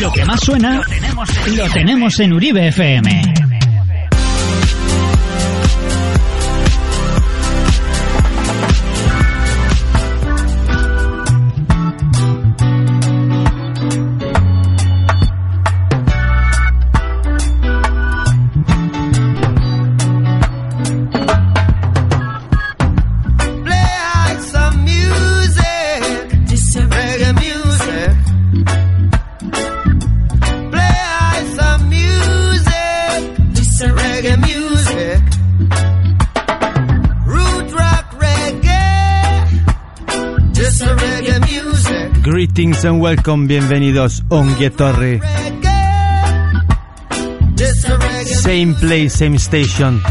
Lo que más suena lo tenemos en Uribe FM. And welcome, bienvenidos Ongue Torre. Same place, same station.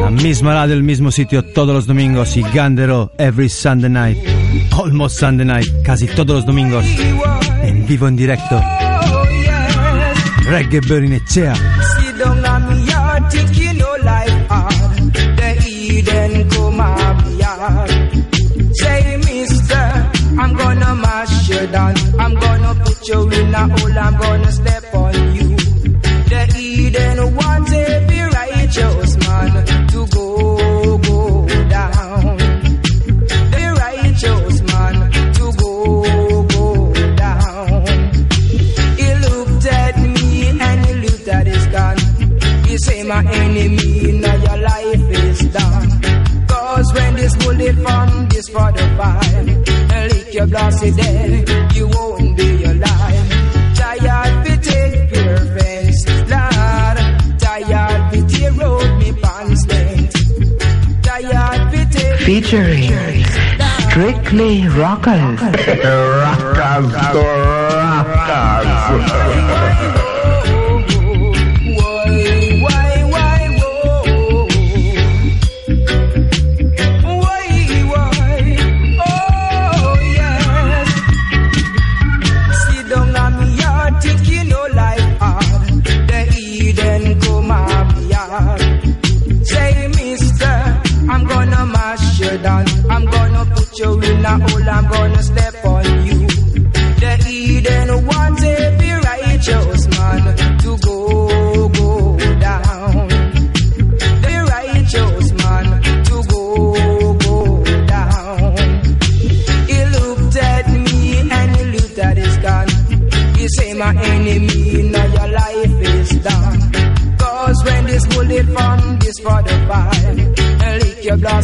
La misma radio, el mismo sitio todos los domingos y Gandero every Sunday night. Almost Sunday night, casi todos los domingos. En vivo, en directo. Reggae Burning Down. I'm gonna put you in a hole, I'm gonna step featuring Strictly Rockers. rockers, rockers.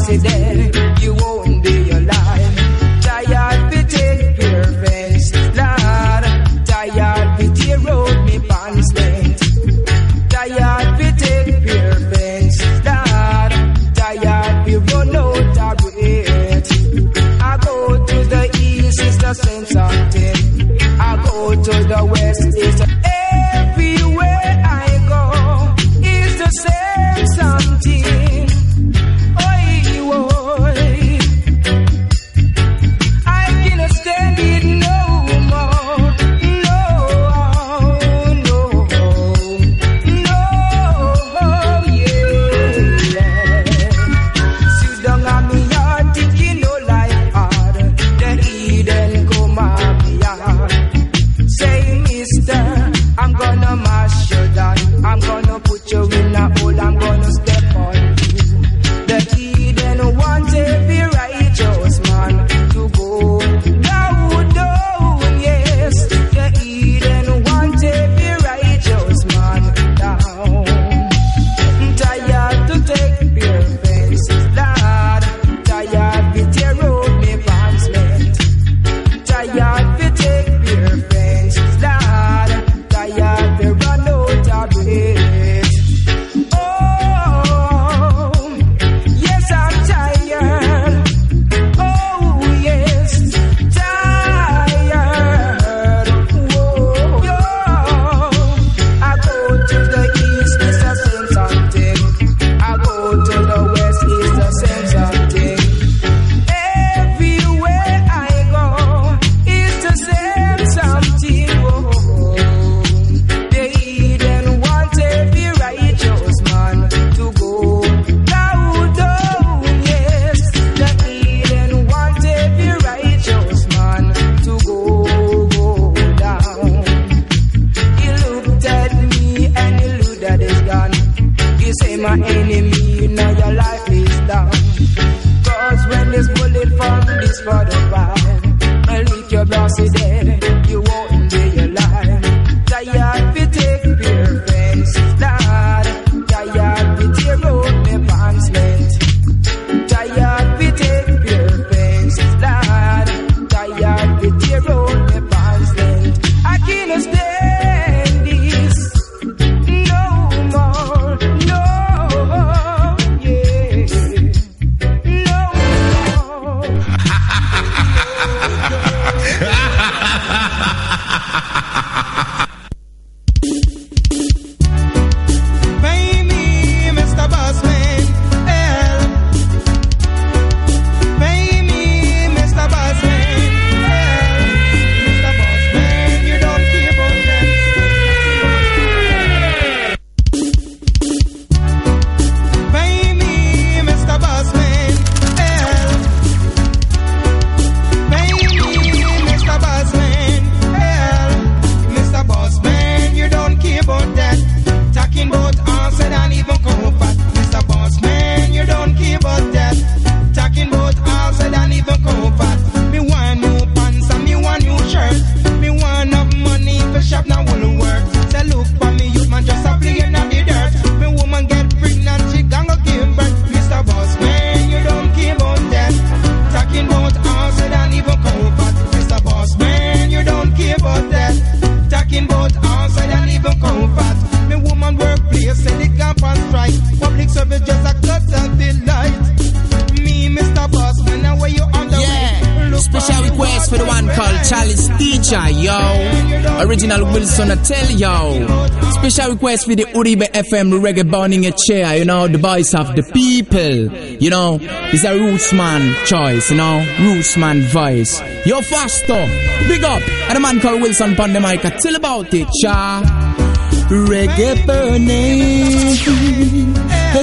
Lick special request for the Uribe FM reggae burning a chair, you know, the voice of the people, you know. It's a roots man choice, you know, roots man voice. Yo, faster, big up. And a man called Wilson Pandemica, tell about it, cha. Reggae burning.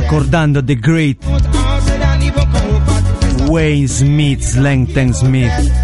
acordando The Great Wayne Smith, Langton Smith.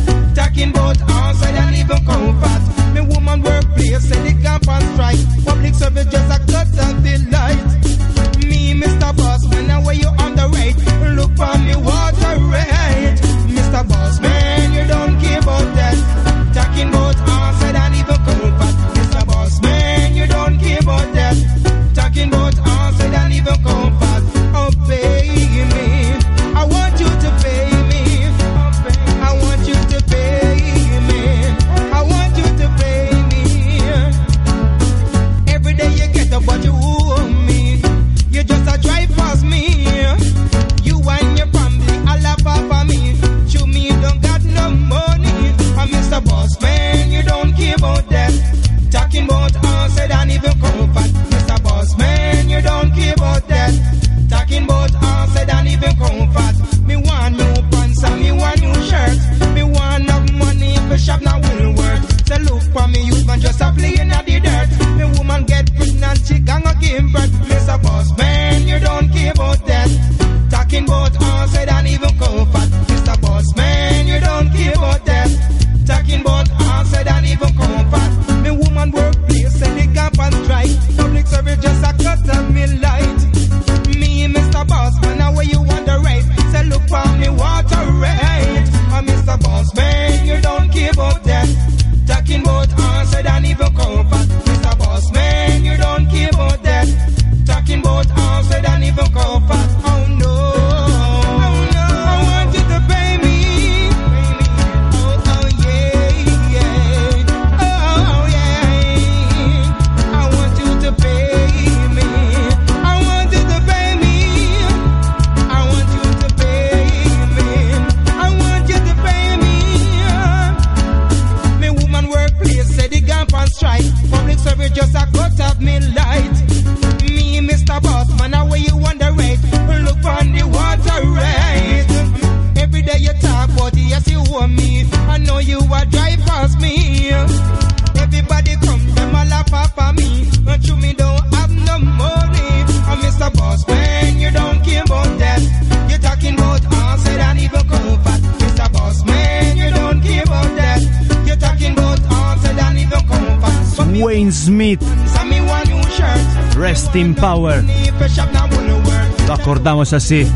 Power. Lo acordamos así.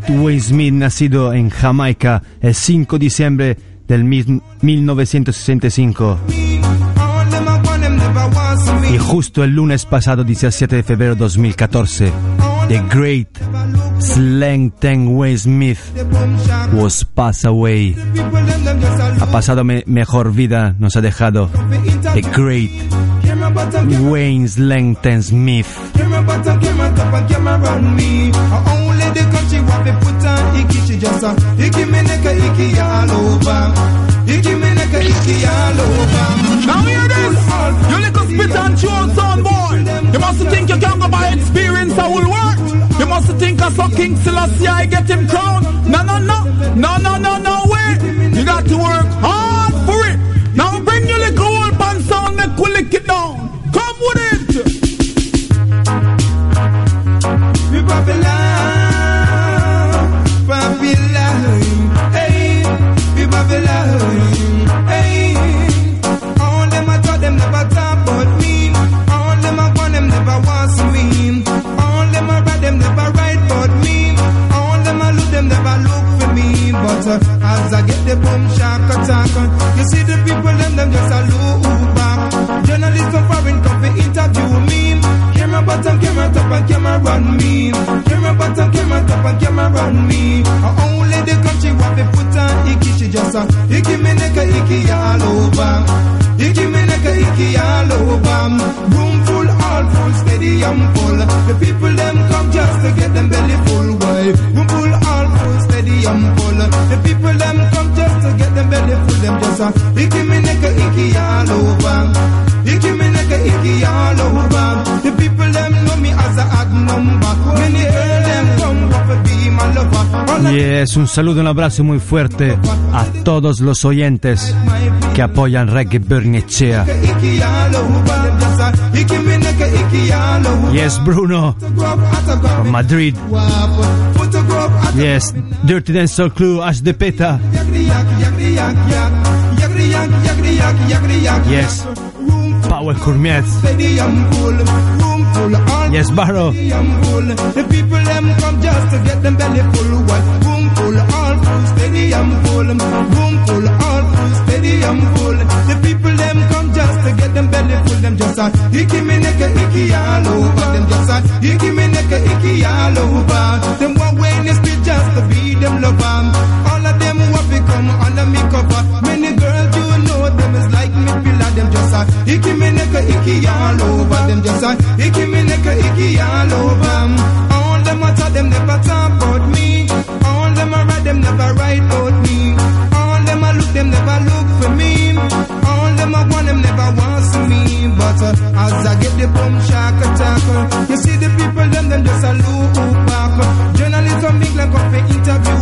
Great Wayne Smith, nacido en Jamaica el 5 de diciembre del mil- 1965 All them I want them never want to me. y justo el lunes pasado 17 de febrero 2014, The Great Slang Tang Wayne Smith was passed away. Ha pasado me- mejor vida, nos ha dejado The Great Wayne Slang Tang Smith. Now hear this. You little spit and chew boy. You must think you can go by experience I will work. You must think I saw King Selassie I get him crowned. Top, run me. Uh, only the country what they put on icky, she just a icky me neck a icky all over. Icky me neck a icky all over. Room full, all full, and full. The people them come just to get them belly full. Why? Room full, all full, and full. The people them come just to get them belly full. Them just a icky me neck a icky all over. Y es un saludo, un abrazo muy fuerte a todos los oyentes que apoyan Reggae Bernichea. Y es Bruno from Madrid. Y es Dirty Dance Club Ash de Peta. Y es Power Cormier. Yes, Barrow. The people them come just to get them belly full. What? Room full. All full. And full. Room full. All full. And full. The people them come just to get them belly full. Them just a icky me neck icky all over. Them just a icky me neck icky all over. Them one way in the just to be them lover. All of them who become under me cover. Them just a icky me neck a icky all over. Them just a icky me neck a icky all over. All them I talk them never talk about me. All them I write them never write about me. All them I look them never look for me. All them I want them never want to me. But uh, as I get the boom shock attack, uh, you see the people them them just a look back. Journalists from England come to interview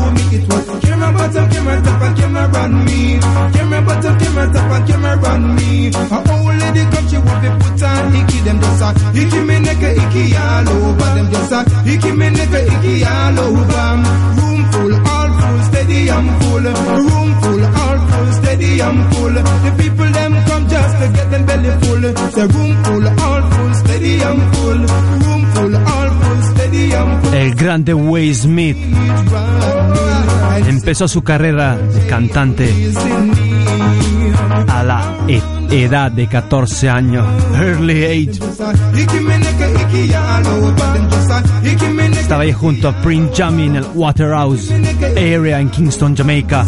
bottom, camera top, and camera run me. Camera bottom, camera top, and camera run me. A only the country what they put on icky them just a icky me neck icky all over. Them just a icky me neck icky all over. Room full, all full, steady and full. Room full, all full, steady and full. The people them come just to get them belly full. The room full, El grande Wayne Smith empezó su carrera de cantante a la edad de 14 años, early age. Estaba ahí junto a Prince Jammy en el Waterhouse area en Kingston, Jamaica.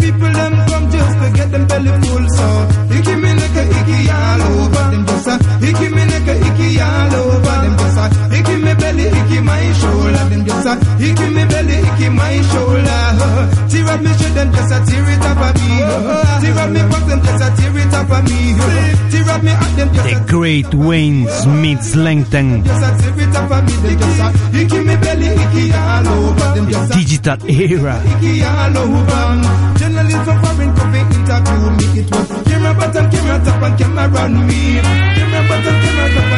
people them come just to get them belly full. So icky me neck a icky all over them just a icky me neck a icky all over them just a icky me belly icky my shoulder them just a icky me belly icky my shoulder. Great Wayne Smith Langton. just a tear it up for me. Them just a icky me belly, icky all over. Them just a Digital Era. icky all over. Journalists from foreign come interview me. It was camera bottom, camera top, and camera run me. Camera bottom, camera top,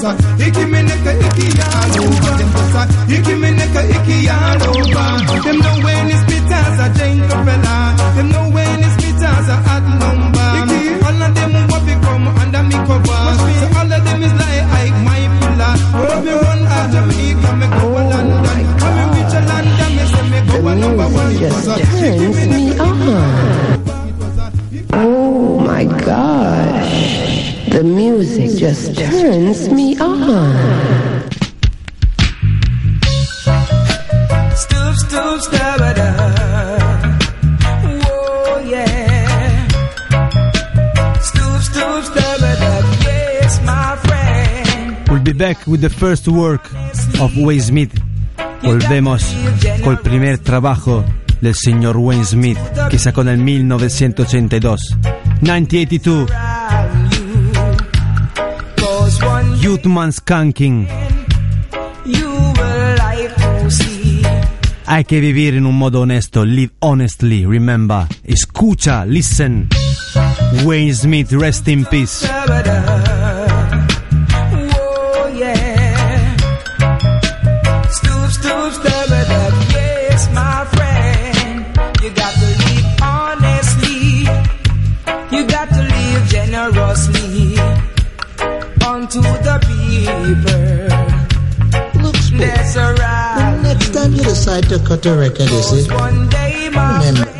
icky me neck, a icky all over. Them know when it's spit a jank fella. Them know when it's spit a hot number. All of them want to come under me cover. So all of them is like I my pillar. When me run out Jamaica, me go to oh London. When me reach London, me say me go a number one. just It turns me on. Oh my gosh. The music just turns me on. Stoop, stoop, stabada. Whoa, yeah. Stoop, stoop, stabada. Yes, my friend. We'll be back with the first work of Wayne Smith. Volvemos col primer trabajo del signor Wayne Smith che sacò nel 1982. 1982, Cause one Youth Man Skanking. Hay que vivir en un modo honesto. Live honestly. Remember. Escucha. Listen. Wayne Smith, rest in peace. Unto the people. Looks good. That's alright. Next time you decide to cut a record, you see, One day, my Remember,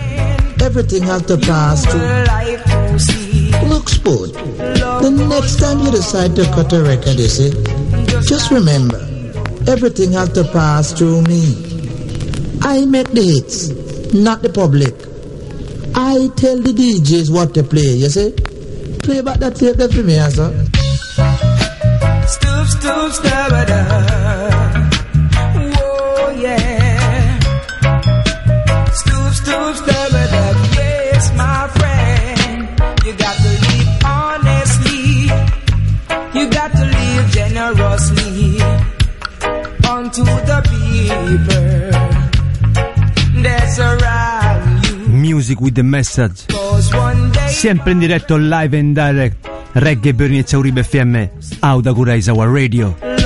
everything has to pass through. will like to. Looks good. The next time you decide to cut a record, you see, just remember, everything has to pass through me. I make the hits, not the public. I tell the DJs what to play, you see. Play back that tape there for me, sir. Stoop, stoop, stabada. Whoa, yeah. Stoop, stoop, stabada. Yes, my friend. You got to live honestly. You got to live generously unto the people. That's around you. Music with the message. Cause one day Sempre in diretto live and direct. Reggae Bernie e Uribe FM. Auda Guraizawa Radio.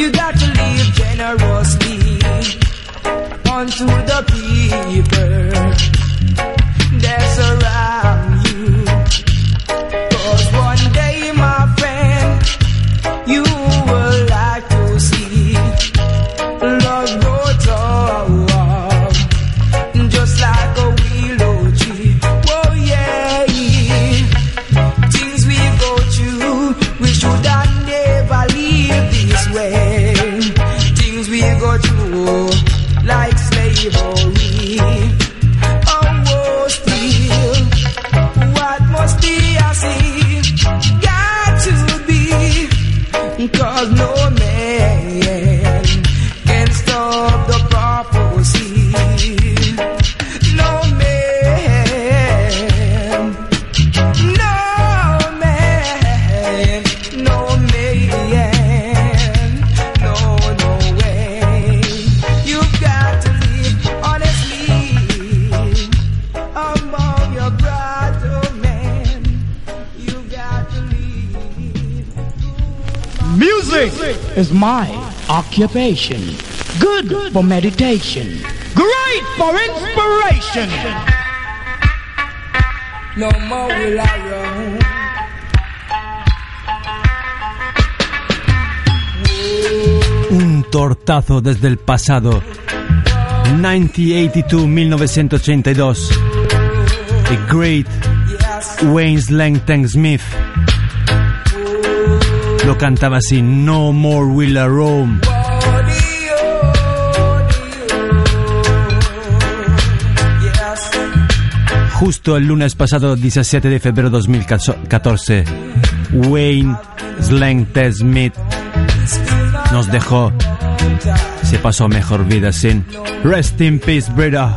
You got to live generously unto the people. good for meditation, great for inspiration. No more will I roam. Oh. Un tortazo desde el pasado. 1982-1982. The Great Wayne Langton Smith lo cantaba así: No More Will I Roam. Justo el lunes pasado, 17 de febrero 2014, Wayne Slengte Smith nos dejó. Se pasó mejor vida sin Rest in Peace, Brita.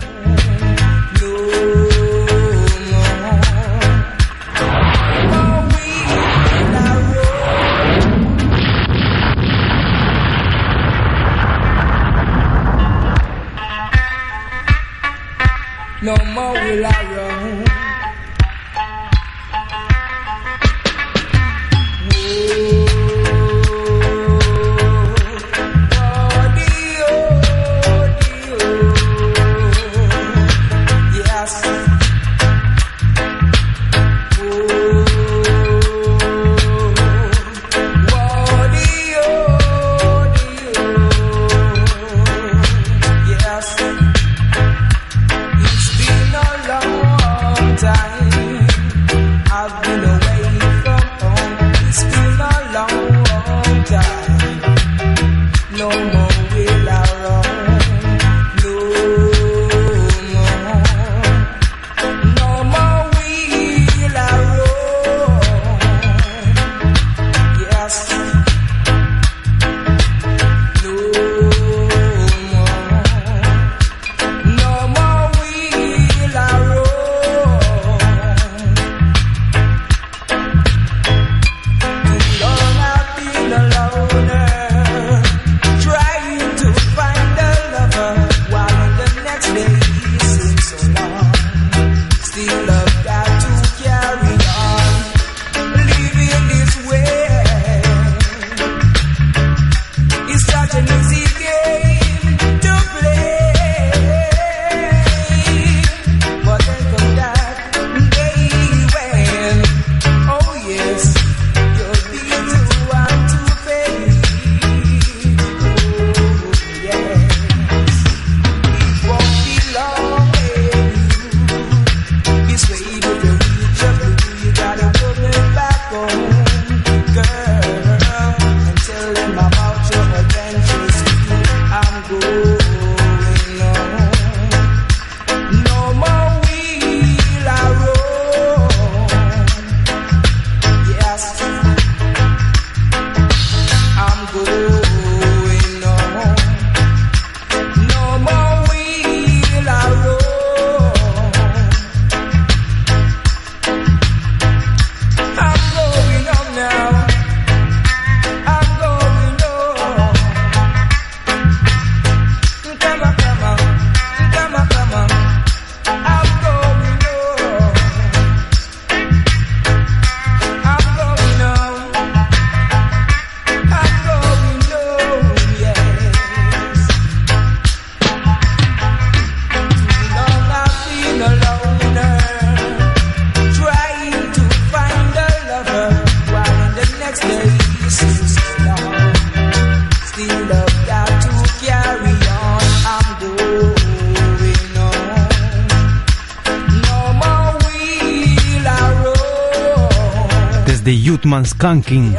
Youthman Skanking,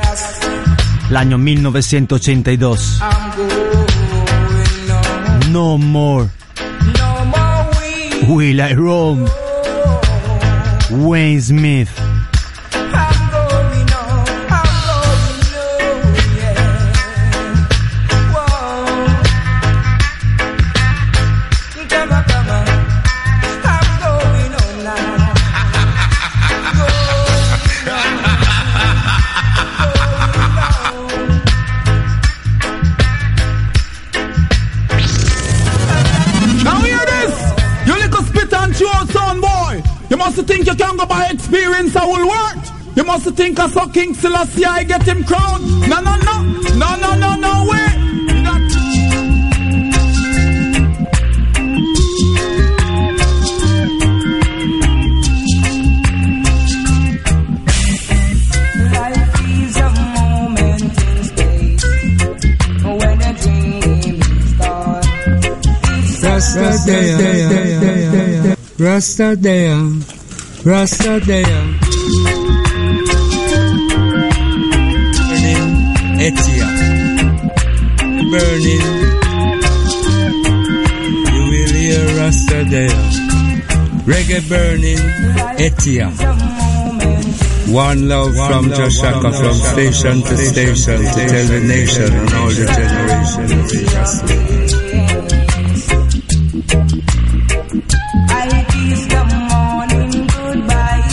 l'anno 1982. No more. Will I roam? Wayne Smith. You must think I saw King Selassie I get him crowned. No, no, no. No, no, no, no way. Life is a moment in space burning. You will hear Rasta there. Reggae burning Etia. One love from Joshaka from station to station to tell the nation and all the generations. I kiss the morning goodbye,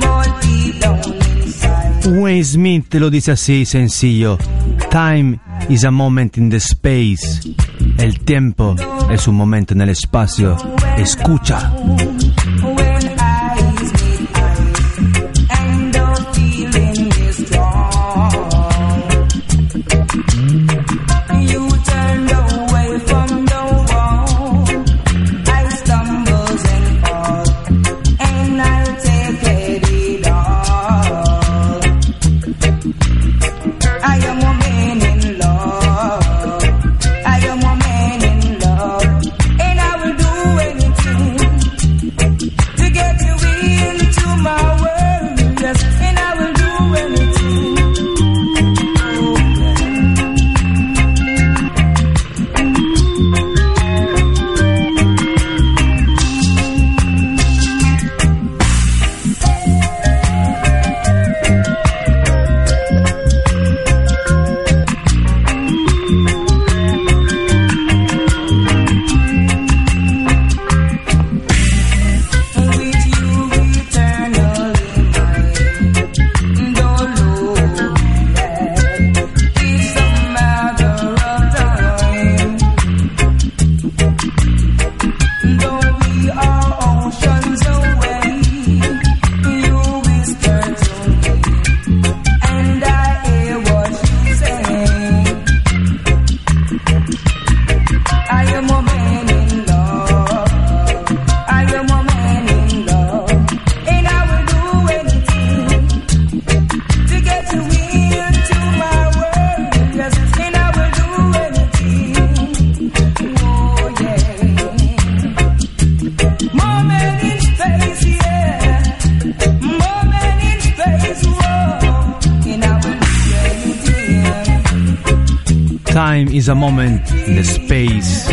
but deep down inside. Wayne Smith lo dice así sencillo. Time is a moment in the space. El tiempo es un momento en el espacio. Escucha. A moment in the space.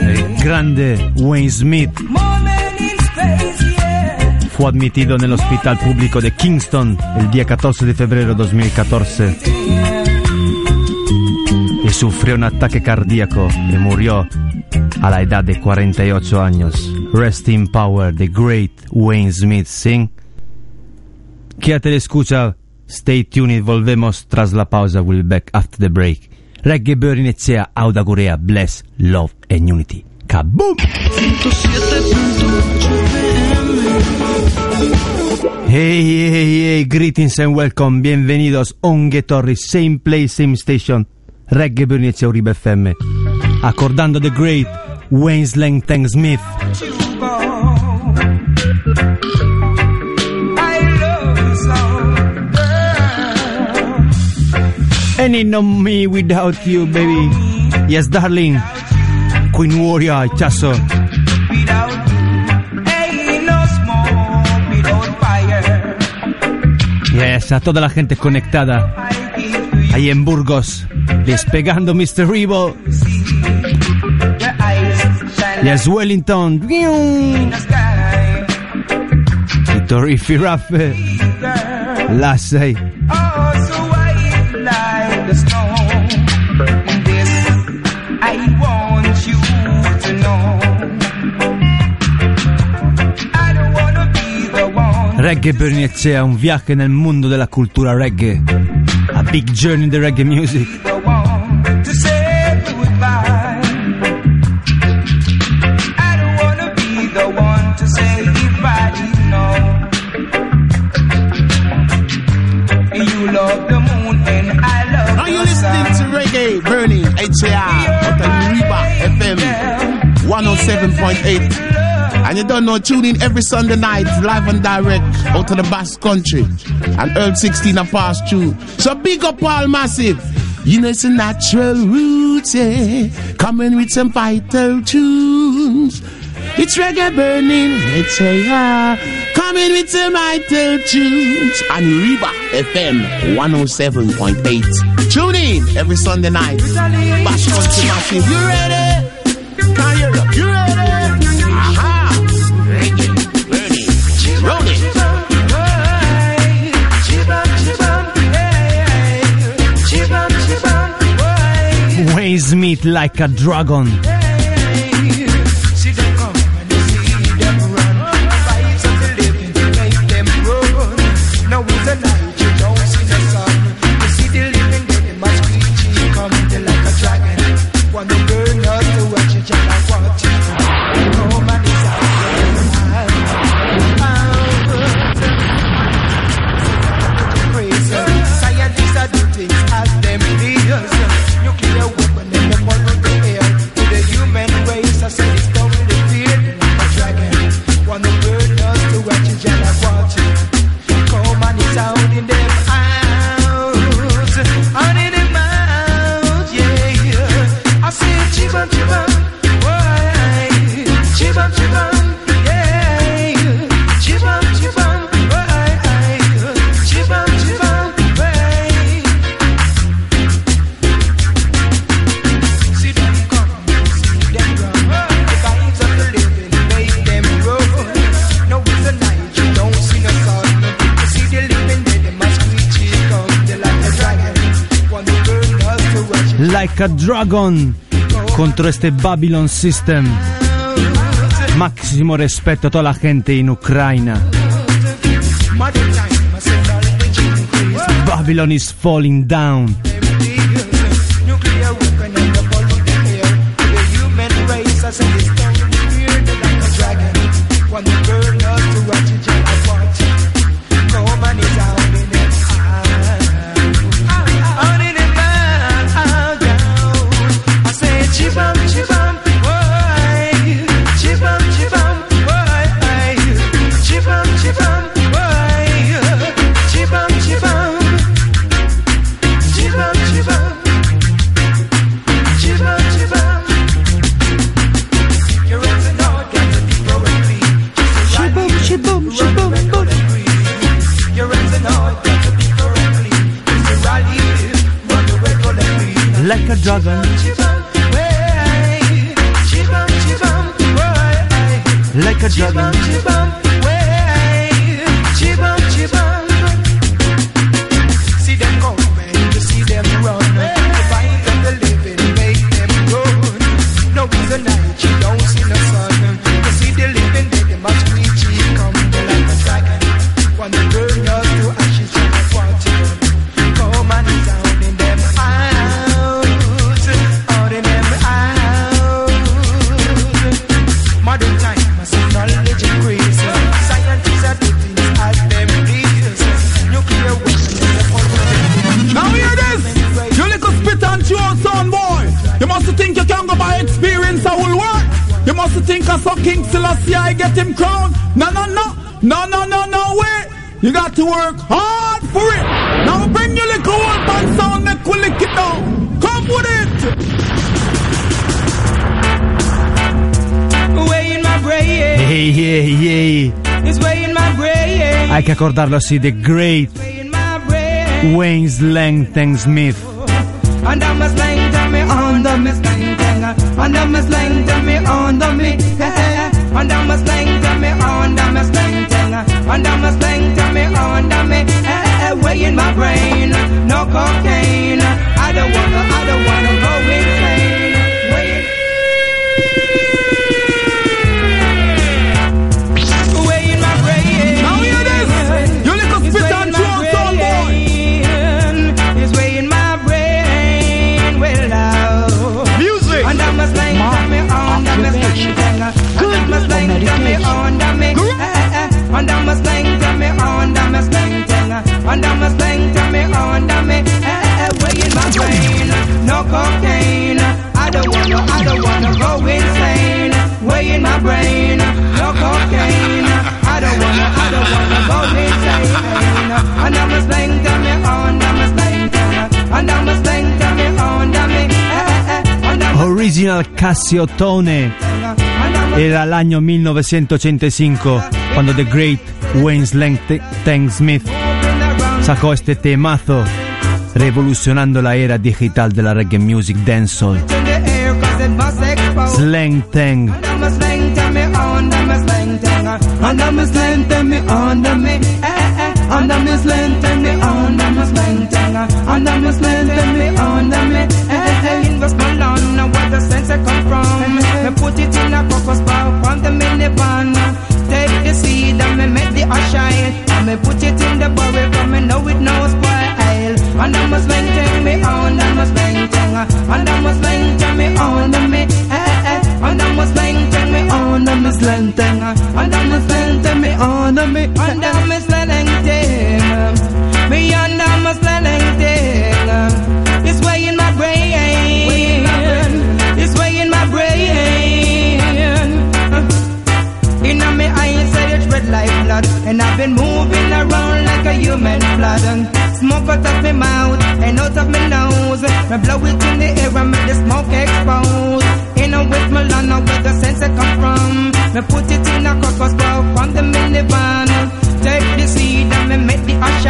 El grande Wayne Smith Moment in space, yeah. fu admitido nell'ospedale pubblico di Kingston el día 14 de febrero 2014 y sufrió un ataque cardíaco y murió a la edad de 48 años. Rest in power, the great Wayne Smith, sing. Quédate de escucha, stay tuned, volvemos tras la pausa, we'll be back after the break. Reggae Bird inizia Auda Gurea, bless, love and unity. Kaboom! Hey, hey, hey, greetings and welcome, bienvenidos Onge Torres, same place, same station, Reggae Bird inizia Uribe FM. acordando The Great Wayne Langton Smith. Any no me without you, baby. Yes, darling. Queen Warrior, Chasso. Yes, a toda la gente conectada. Ahí en Burgos. Despegando Mr. Evil. Gli Aswellington. I Torifi Raff. Lassay. Reggae Bernese è un viaggio nel mondo della cultura reggae. A big journey in the reggae music. Montreal, Otariba FM 107.8. And you don't know, tune in every Sunday night, live and direct, out of the Basque Country. And Earl 16 are fast through. So big up all massive. You know it's a natural route. Coming with some vital tunes. It's reggae burning, it's a yeah. Coming with the mighty tunes And Riba FM 107.8. Tune in every Sunday night. Basque Country Massive. You ready? Can you up? You ready? Aha! Reggae burning. Roll it. Way Smith like a dragon. Like Dragon contro este Babylon System. Máximo respeto a toda la gente en Ucrania. Babylon is falling down. Like a dozen. recordarlo así, The Great Wayne Langton Smith. my brain, no cocaine. I don't wanna, I don't wanna go in. Original Cassiotone. Era l'anno 1985 quando The Great Wayne Langton Smith sacó este temazo revolucionando la era digital de la reggae music dancehall. Slang Tang. Take the seed and me make the shine And me put it in the barrel Cause me know it no spoil And a slang to me under uh, me slang tanga. And I'm a slang to me under uh, me. Eh, eh. eh. And I'm a slang to me under uh, me slang tanga. Eh, and a slang to me under eh, me. And I'm a. Me under my slang tanga. It's way in my brain. It's way in my brain. In me eyes, it's red like blood. And I've been moving around like a human blood. And smoke out my mouth and out of my nose. Me blow it in the air and make the smoke expose. In a with my where the sense I come from. Me put it in a crocus bowl from the minivan. Take the seed and me make the ash.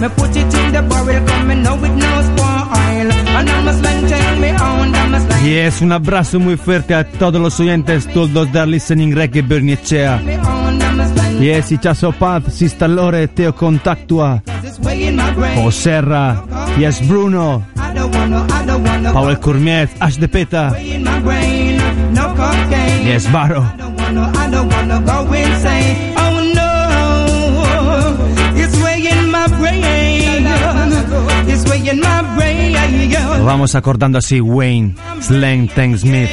Me put it in the barrel, come me know it no spoil. And me on, I'm a slang. Yes, un abrazo muy fuerte a todos los oyentes todos de Listening Reggae Bernicea. Me. Yes, i Chaso Pub, Sista Lore, Teo Contactua, Serra, Yes Bruno, Pavel Courmiet, Ash de Peta, Yes Barro. Vamos acordando así Wayne, Slang, Tank Smith.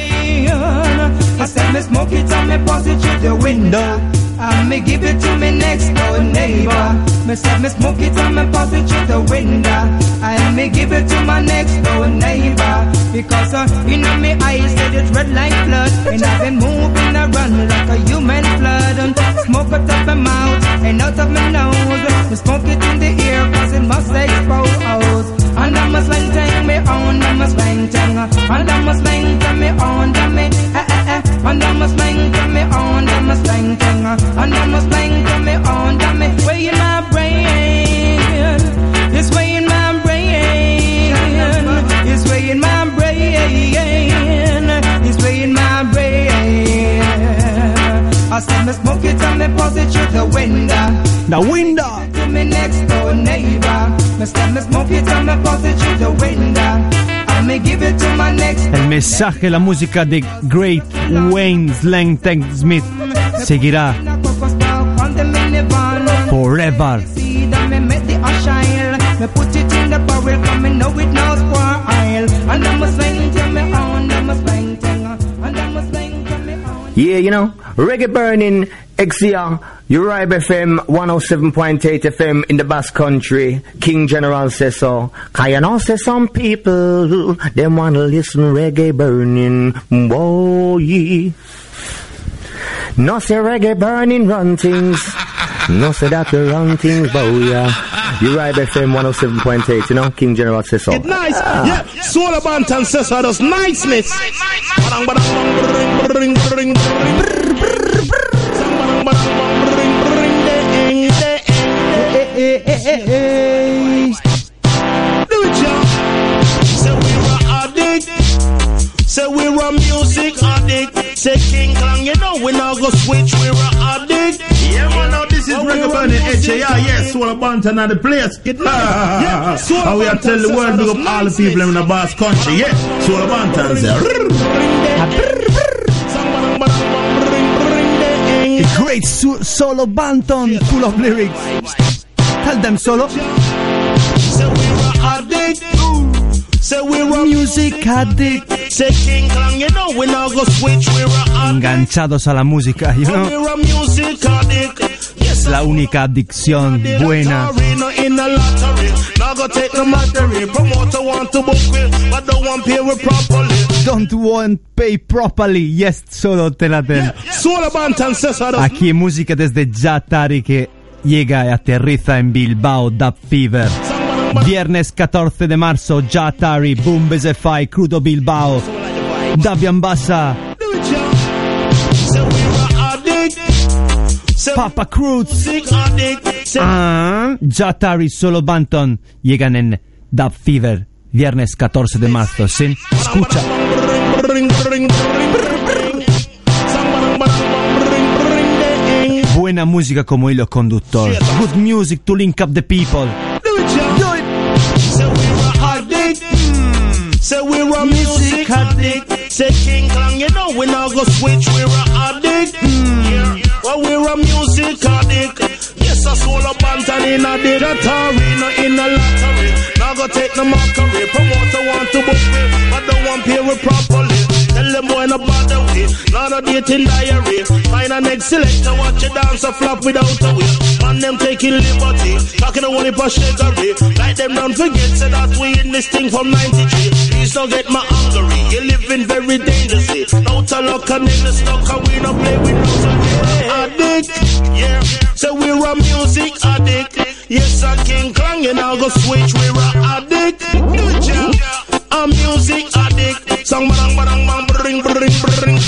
I and me give it to me next door neighbor. Me said me smoke it and me pass it through the window. And me give it to my next door neighbor. Because uh, in me eyes said it's red like blood. And I've been moving around like a human flood. And smoke out of my mouth and out of my nose. Me smoke it in the ear cause it must expose. And a sleng teng me on, I'm a sleng teng. And a sleng teng me on, tang me. And I'm a sleng teng me on, I'm a sleng teng. And I'm a sleng teng me on, tang me. Way in my brain. It's way in my brain. It's way in my brain. It's way in my brain. I said me smoke it and me pass it through the window. The window! To me next door neighbor. Me smoke it and me pass it through the window. El mensaje, la música de Great Wayne Slang Tank Smith seguirá forever. Yeah, you know. Reggae burning, XCR, Uribe FM 107.8 FM in the Basque Country. King General says so. Cause you know, say some people, them wanna listen reggae burning. Yeah. No say reggae burning run things. No say that we wrong things, we are. You right FM 107.8, you know? King General says so. It nice. Yeah. Solo Banton says so. That's niceness. Badang, badang, bang, ding. Do it, y'all. Say we're a addict. Say we're a music addict. Say King Kong, you know we now go switch. We're a addict. Yeah, man, now this is Reggae Burning HAR, yes, of Bantan at the place. Yeah, Soul of And we are Bantan tell the world, so. big up all the people in the Basque country, yeah. Solo Banton A great solo Banton full of lyrics. tal solo Music addict. Enganchados a la música, you know? Es la única adicción buena. Don't want pay properly. Yes, solo telatel. Aquí música desde Jatari que llega y aterriza en Bilbao, Dub Fever. Viernes 14 de marzo, Jatari, Boom Fai, Crudo Bilbao. Dabian Bassa, Papa Cruz. Say Ah, Jatari Solo Banton llegan en Dub Fever. Viernes 14 de marzo, ¿sí? Escucha. Buena música como hilo conductor. Good music to link up the people. Do it. Do it. Say we're a addict. Mm. Say we're a music addict. Say King Kong, you know we now go switch. We're a addict. Mm. Yeah. Well, we're a music addict. Yes, Solo Banton in a did a no in a lottery. Now go take the mockery. Promoter want to book me, but don't want pay with properly. Tell them boy no bother with. Not a dating diary. Find an next selector, watch you dance a flop without a way. Man, them taking liberty. Talking to one for sugarly. Like them don't forget, say that we in this thing from 93. Please don't get my hungry. You're living very dangerously. No to luck and in the stock, and we don't play with no addict. Yeah, so we're a music addict. Yes, I King Kong, and I'll go switch. We're a addict. Yeah, a music addict. Song badang badang bang bring bring bring.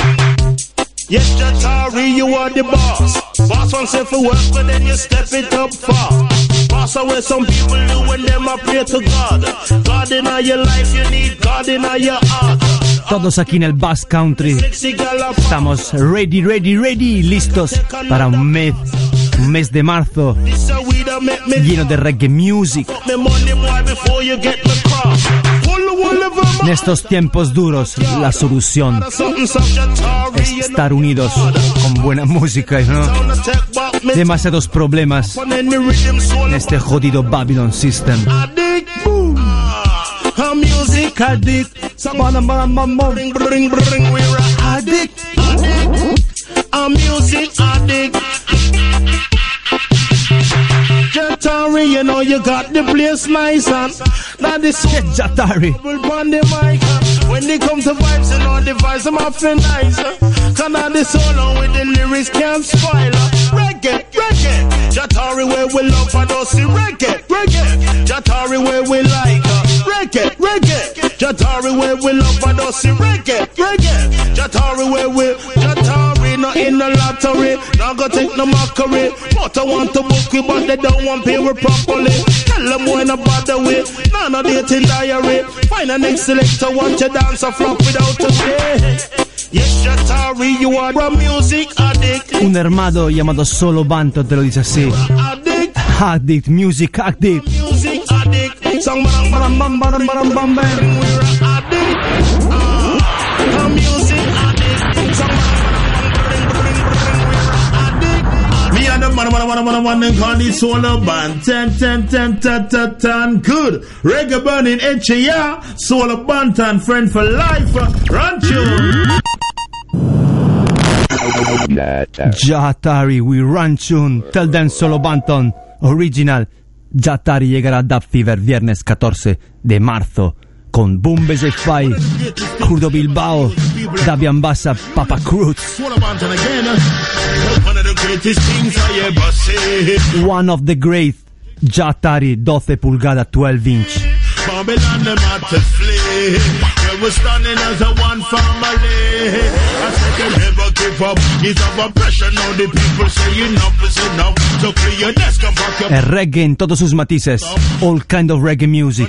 Yes, Jatari, you are the boss. Boss wants say for work, but then you step it up far. Boss are where some people do when them a pray to God. God in your life, you need God in your heart. todos aquí en el Bass Country. Estamos ready, ready, ready, listos para un mes, un mes de marzo lleno de reggae music. En estos tiempos duros, la solución es estar unidos con buena música, ¿no? Demasiados problemas en este jodido Babylon System. Addict. A music addict. Some bring bring bring we're a addict. Addict. A music addict. Jatari, you know you got the place nice and that is Jatari. on the mic. When they come to vibes, you know the vibes I'm often nice. Cause now the solo with the lyrics can't spoil. Reggae, reggae. Jatari where we love for those see reggae, reggae. Jatari where we like. Reggae, reggae. Jatari where we love those see reggae, reggae. Jatari where we, Jatari not in the lottery. Now go take no mockery. But I want to book you, but they don't want pay we properly. Tell them when no the with. None of dating diary. Find an next selector, watch you dance a flop without a day. Yes, Jatari, you are a music addict. Un hermano llamado Solo Banton te lo dice así. Addict, Addict, music addict. music addict. Song bang bang bang bang bang bang bang. We're a addict. Ah, music addict. Song. Me and the man, man, man, man, man, man, call the solar band. Ten, ten, ten, ten, ten, ten. Good. Reggae burning HAR. Solo Banton, friend for life. Run tune. Jatari, we run tune. Tell them Solo Banton. Original. Yatari llegará a Dub Fever viernes 14 de marzo con Boom Fly, Curdo Bilbao, Davian Bassa, Papa Cruz. One of the Great, Jatari 12 pulgada 12 inch. Babylon them had to flee. They were standing as a one family. I said they never give up. It's our pressure now. The people say enough is enough. So clear your desk and pack your El reggae en todos sus matices. All kind of reggae music.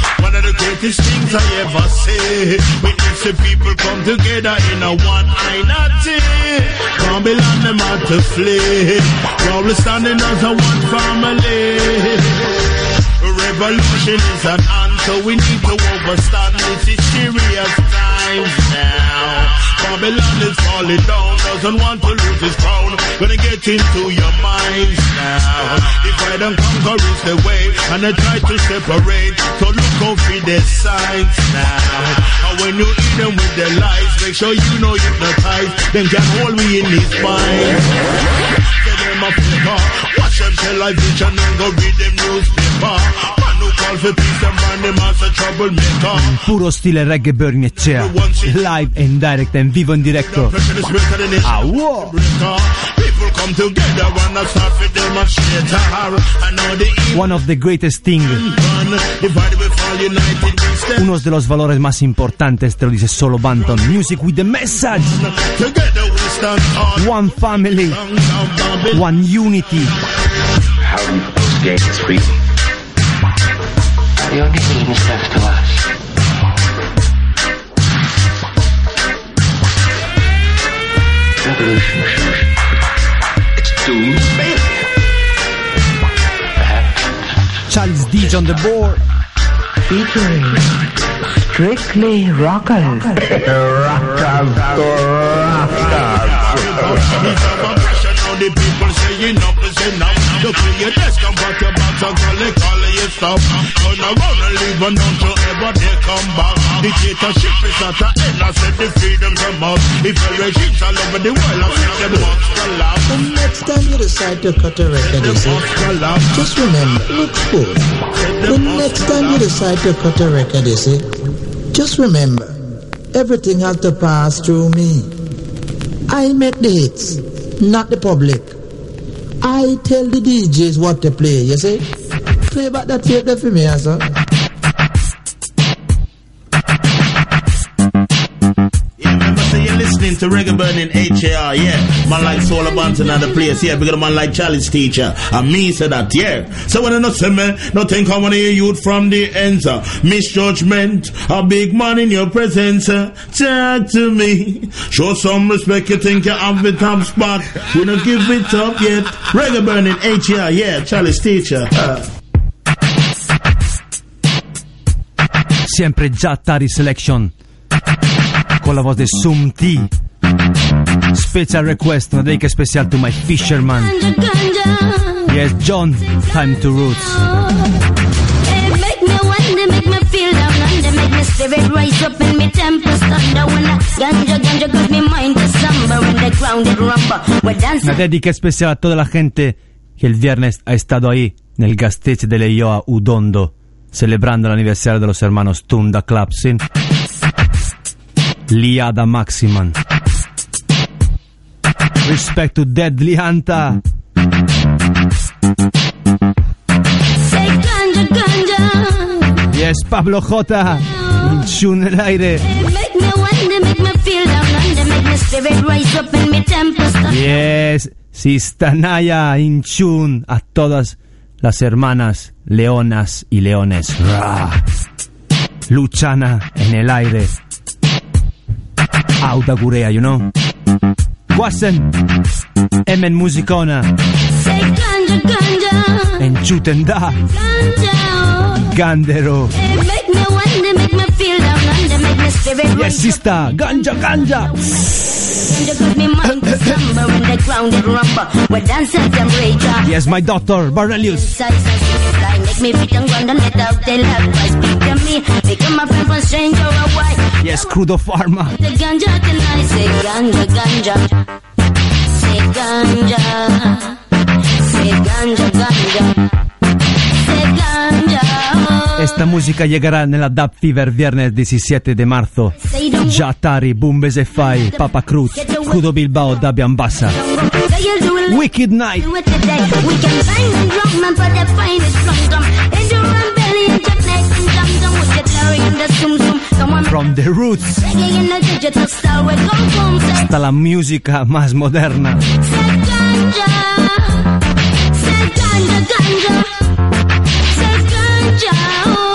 One of the greatest things I ever see. Witness the people come together in a one unity. Babylon them had to flee. We're standing as a one family. Revolution is an answer. We need to overstand this is serious times now. Babylon is falling down, doesn't want to lose his crown. Gonna get into your minds now. Divide and conquer is the way, and they try to separate. So look over the signs now. And when you eat them with their lies, make sure you know hypnotize. Them can hold me in his mind. Say them a. Watch them tell I vision and go read them newspaper. Man who call for peace, them man them as a troublemaker. Puro stile reggae burning. Live and direct en vivo en directo. Ah, People come together and I start for demonstrate. I know the One of the greatest thing. one divided we fall united we stand. Uno de los valores más importantes te lo dice solo Banton. Music with the message. Together we. One family. One unity. How do you propose to gain this freedom? The only thing is left to us. Revolution. It's doomed, baby. Charles DJ on the board. Featuring Strictly Rockers. Now the people say enough is enough. Look in your desk and pack your bags and call it, it your stuff. Turn around and leave and don't you ever dare come back. Dictatorship is at the end. I said the freedom from us. If the regimes all over the world, I said them must collapse. The next time you decide to cut a record, you see, just remember, look good. The next time you decide to cut a record, you see, just remember, everything has to pass through me. I make the hits, not the public. I tell the DJs what to play, you see. Play back that tape there for me, you're listening to Reggae Burning HAR, yeah. Man like Banton and the place, yeah. Because a man like Charlie's teacher. And me said that, yeah. So when I not say me, no think I want to hear youth from the ends. uh, Misjudgment, a big man in your presence. uh, Talk to me. Show some respect, you think you have the top spot. We don't give it up yet. Reggae Burning HAR, yeah. Charlie's teacher. Uh. Siempre già Atari Selection. Con la voce di Sum T. Special request, una dedica special to my fisherman. Yes, John, time to roots. Make me wonder, make me feel down under, make me spirit rise up and me temples thunder when I ganja ganja cause me mind is slumber when the ground it rumble. Una dedica especial a toda la gente que el viernes ha estado ahí, nel Gastete de Leioa Udondo, celebrando el aniversario de los hermanos Tunda Clapsin, Liada Maximan. Respect to Deadly Hunter. Yes, Pablo J. Chun el aire. Yes, Sistanaya, Inchun, a todas las hermanas leonas y leones. Luchana en el aire. Auta Gurea, you know? Wassen, Emen Musicona. En Chutenda. Gandero. Yes, sister. Ganja, ganja. Yes, my daughter, white. Yes, Crudo Pharma. Esta música llegará nella Dub Fever viernes 17 de marzo. Jatari, Bumbes e Fai, Papa Cruz, Judo Bilbao, Dabian Bassa. Wicked Night. From the roots hasta la música más moderna. 找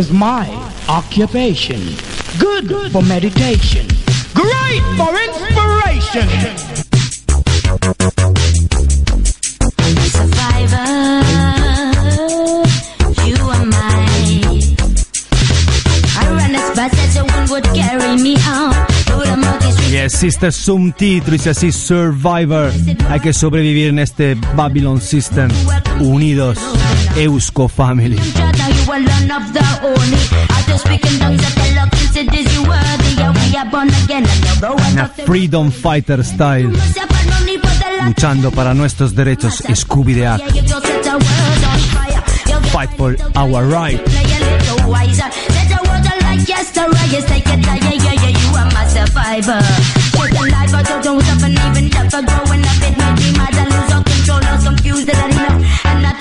is my occupation. Good for meditation. Great for inspiration. Survivor, you are mine. I ran as fast as the wind would carry me out. Through the muggy streets Yes, sister, subtítulo dice así, Survivor. Hay que sobrevivir en este Babylon System. unidos. Eusko Family. Freedom Fighter Style. Luchando para nuestros derechos, Scooby de Fight for our right. And I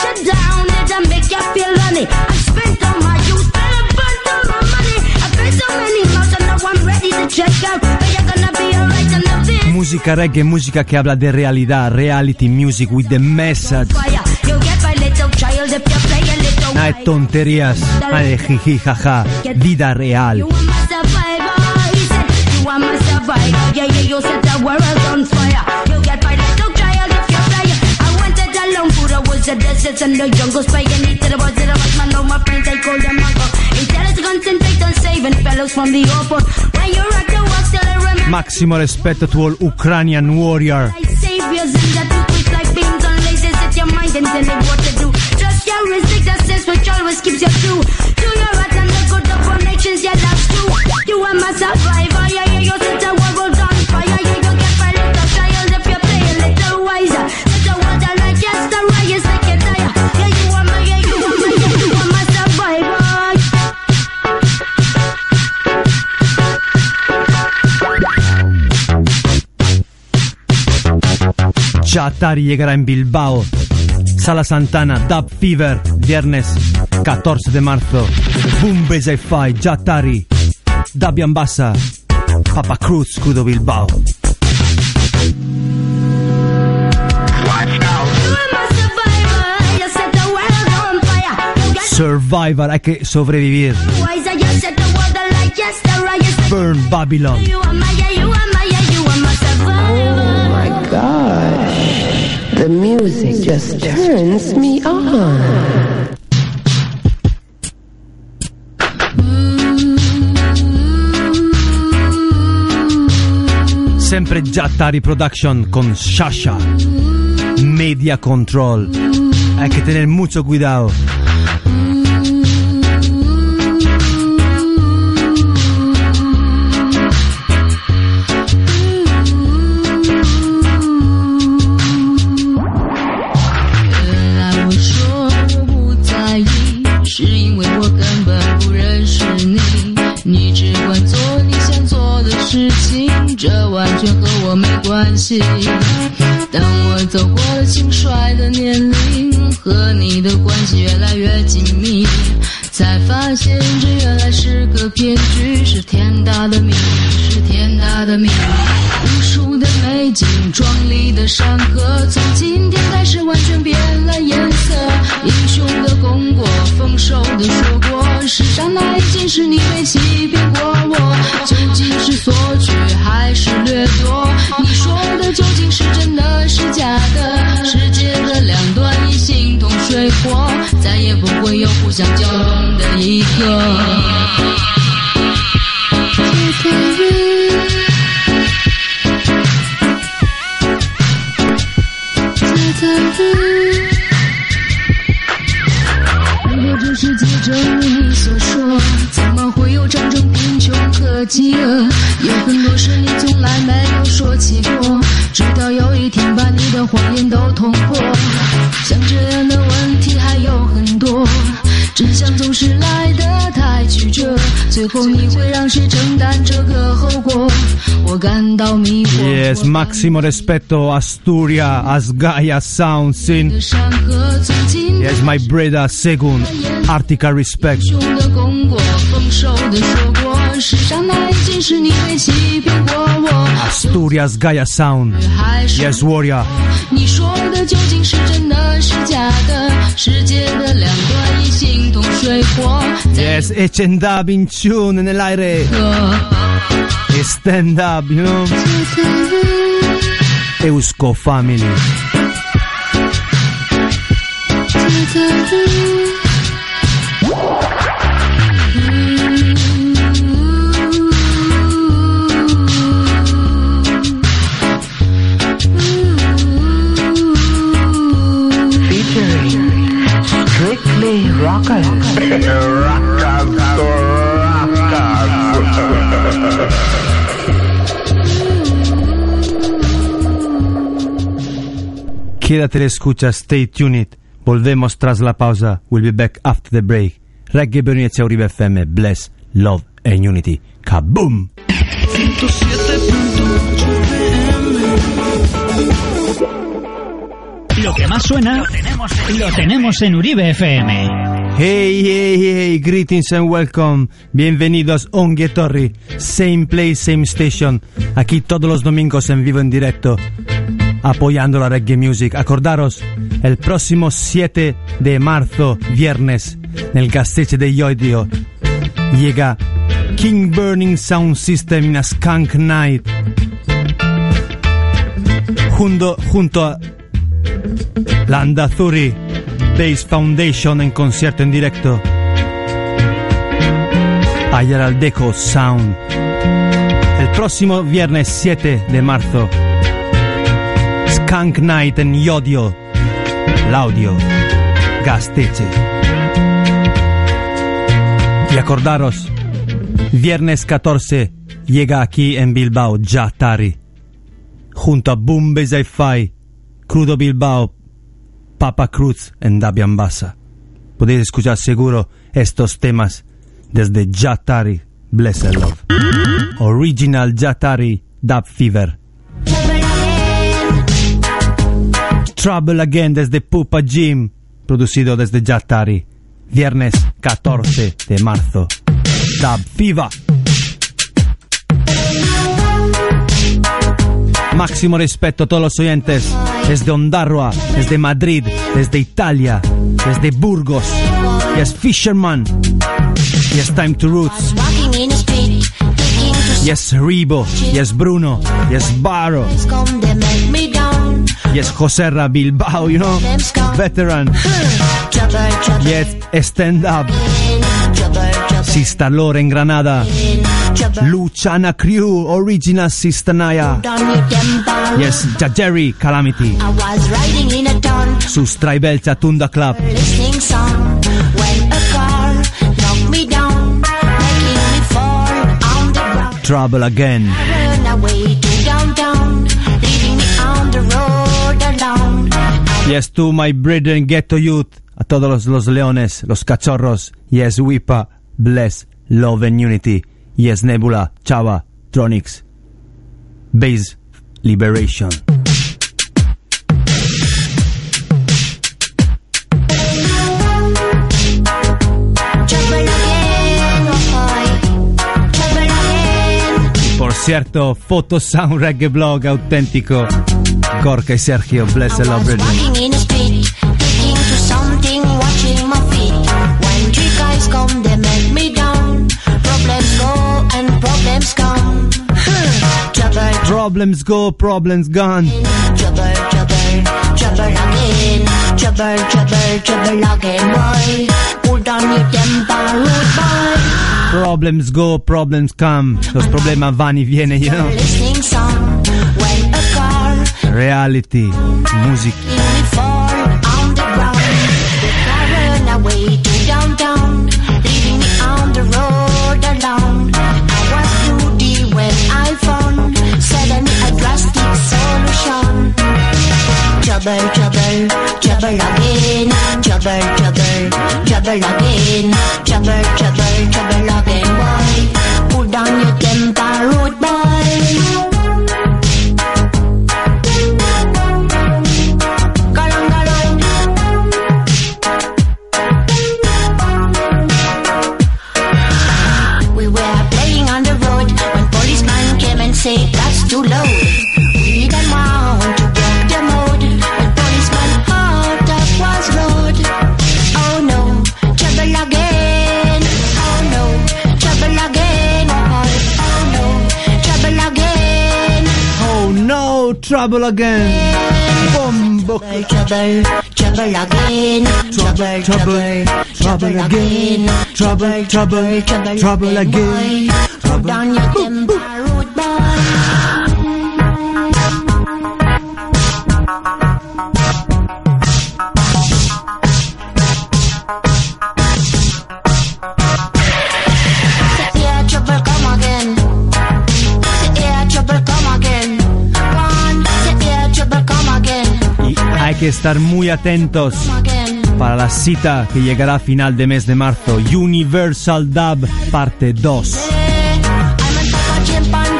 said down? Make you feel? I spent all my youth, spent a of my money. I so many miles, and now I'm ready to check out. But you're gonna be alright, Música reggae, música que habla de realidad, reality music with the message. No hay tonterías, hay jiji, jaja, vida real. Are survivor. Yeah, yeah, you set the world on fire. You get my little child if you play. I went it alone for the woods, the deserts, and the jungles. Paying it to the woods, to the woods. Man, all my friends, they call them uncle. Intelligence, concentrate on saving fellows from the awful. When you rock the walk, still I remember. Massimo rispetto to all Ukrainian warrior. saviors and that you quick like beams on lasers. Set your mind and tell it what to do. Trust your instinct, that sense which always keeps you true. Do your right and the good of all nations, yeah. You llegará en Bilbao. Sala Santana, Dub Fever, viernes 14 de marzo. Boom Base Fi, Jatari, da Biambassa, Papa Cruz, Scudo Bilbao. Survivor, hay che sobrevivir. Burn Babylon. Oh my gosh, the music just turns me on. Sempre Jattari Production con Shasha. Media Control. Hay que tener mucho cuidado. máximo respeto Asturia as Gaia Sound Sin. 山河从今 Yes, my brother Segun. Artica respect. 雄的功过，丰收的说过，世上哪一件事你没欺骗过我？ Asturias Gaia Sound. 还是 Yes, warrior. 你说的究竟是真的是假的？世界的两端已形同水火， Yes, Echendab in tune nell'aire. E stand up, you know. Eusko family. Featuring Strictly Rockers. Rockers Quédate, escucha, stay tuned. Volvemos tras la pausa. We'll be back after the break. Reggae Bernice Uribe FM. Bless, love and unity. Kaboom! Lo que más suena, lo tenemos, lo tenemos en Uribe FM. Hey, hey, hey, greetings and welcome. Bienvenidos a Ongue Torri. Same place, same station. Aquí todos los domingos en vivo en directo. Apoyando la reggae music. Acordaros, el próximo 7 de marzo, viernes, en el Gasteche de Yoidio, llega King Burning Sound System in a Skunk Night. Junto, junto a la Andazuri Bass Foundation en concierto en directo. Ayaraldeco Sound. El próximo viernes 7 de marzo. Skunk Night en Yodio. L'audio. Gasteche. Y acordaros, viernes 14 llega aquí en Bilbao Jatari. Junto a Boom Fi, Crudo Bilbao, Papa Cruz en Dabian Bassa. Podéis escuchar seguro estos temas desde Jatari Blessed Love. Original Jatari Dub Fever. Trouble Again desde Pupa Jim, producido desde Jatari. Viernes 14 de marzo. Dub Fever. Máximo respeto a todos los oyentes desde Ondarroa, desde Madrid, desde Italia, desde Burgos. Yes, Fisherman. Yes, Time to Roots. Yes, Rebo. Yes, Bruno. Yes, Barro. Yes, Joserra Bilbao, you know. Veteran. Trouble, trouble, Yes, Stand Up. Sister trouble, Sista Lore in Granada. trouble. Luciana Crew, Original your temper. Yes, Jajeri Calamity. Was riding in a town, Su Straibelza Tunda Club. listening song. Yes, to my brethren ghetto youth. A todos los, leones, los cachorros. Yes, Wipa. Bless. Love and unity. Yes, Nebula. Chava. Tronics. Base. Liberation. Por cierto, Photo Sound Reggae Blog auténtico. Y Sergio. Bless and love brethren. Walking in the street, thinking to something, watching my feet. When three guys come, they make me down. Problems go and problems come. Hmm. Problems go, problems gone. trouble, trouble, trouble again. Trouble, trouble, trouble again, boy. Your temper, rude boy. Problems go, problems come. Los problemas van y vienen, you know. Reality. Music. Trouble, trouble, trouble again. Trouble, trouble, trouble again. Trouble, trouble, trouble again. Pull down your temper, rude boy. No, trouble again. Bombo. Trouble, trouble again. Trouble, trouble, trouble again. Trouble, trouble, trouble again. Put down your temper, que estar muy atentos para la cita que llegará a final de mes de marzo. Universal Dub parte 2. Jump on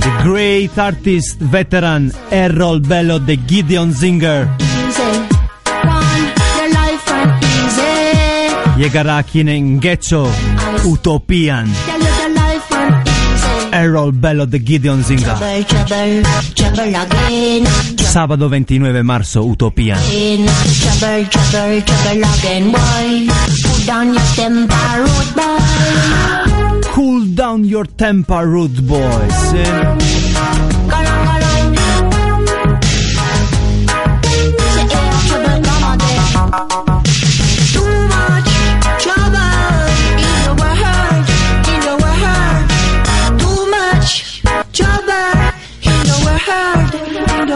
the great artist veteran Errol Bello de Gideon Zinger llegará aquí en Getcho Utopian. Errol Bello de Gideon Zinger. sabato 29 marzo Utopia. Cool down your temper, rude boys.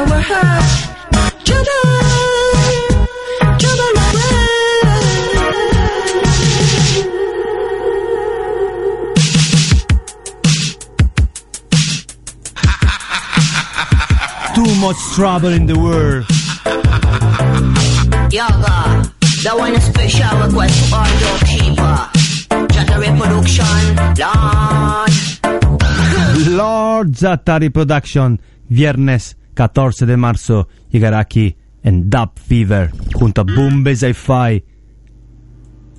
Too much trouble in the world. Yaga, that one a special request to all your people. Just a reproduction, Lord. Lord Zatari Production, viernes 14 de marzo, llegará aquí en Dub Fever, junto a Boombe Sci-Fi,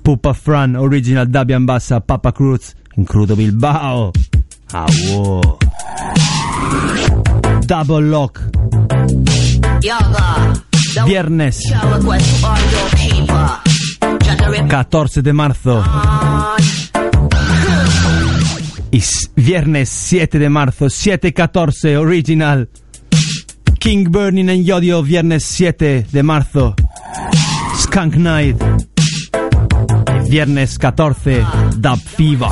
Pupa Fran, Original Dabian Bassa, Papa Cruz, en Crudo Bilbao. Ah, wow. Double Lock, viernes one a request to all your people. Just a 14 de marzo, Y s- viernes 7 de marzo, 7-14, original. King Burning en Yodio, viernes 7 de marzo. Skunk Night. Viernes 14, Dub Fever.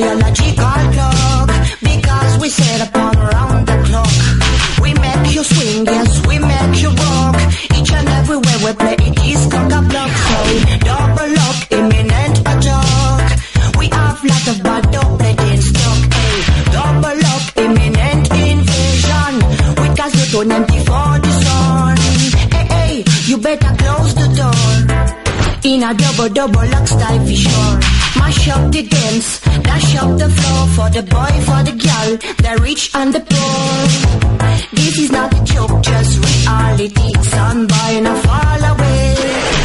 Your upon the clock. We make you swing, yes, we make you rock. Each and everywhere we play it is cock block. So double lock, imminent attack. We have lot of bad doublet in stock. Hey, double lock, imminent invasion. We Casiotone MP40 son. Hey, hey, you better close the door. In a double double lock style for sure. Mash up the dance, dash up the floor for the boy, for the girl, the rich and the poor. This is not a joke, just reality. Son boy, now fall away.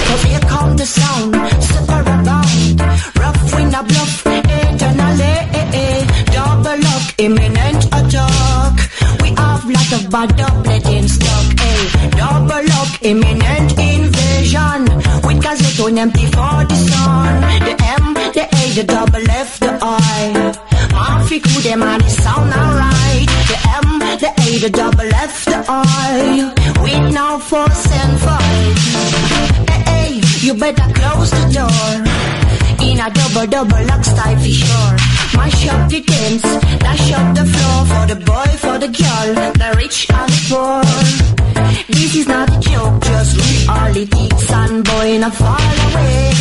Cause here come the sound, super abound. Rough wind a bluff, eternally. Eh, eh, eh. Double lock, imminent attack. We have lot of bad doublet in stock. Hey, double lock, imminent invasion. With Casiotone MP40 son. The M, the The double F, the I. Mafia crew, them and it sound alright. The M, the A, the double F, the I. With now force and fight. Hey, hey, you better close the door. In a double double lock style for sure. Mash up the dance, dash up the floor for the boy, for the girl, the rich and the poor. This is not a joke, just reality. Son boy, now fall away.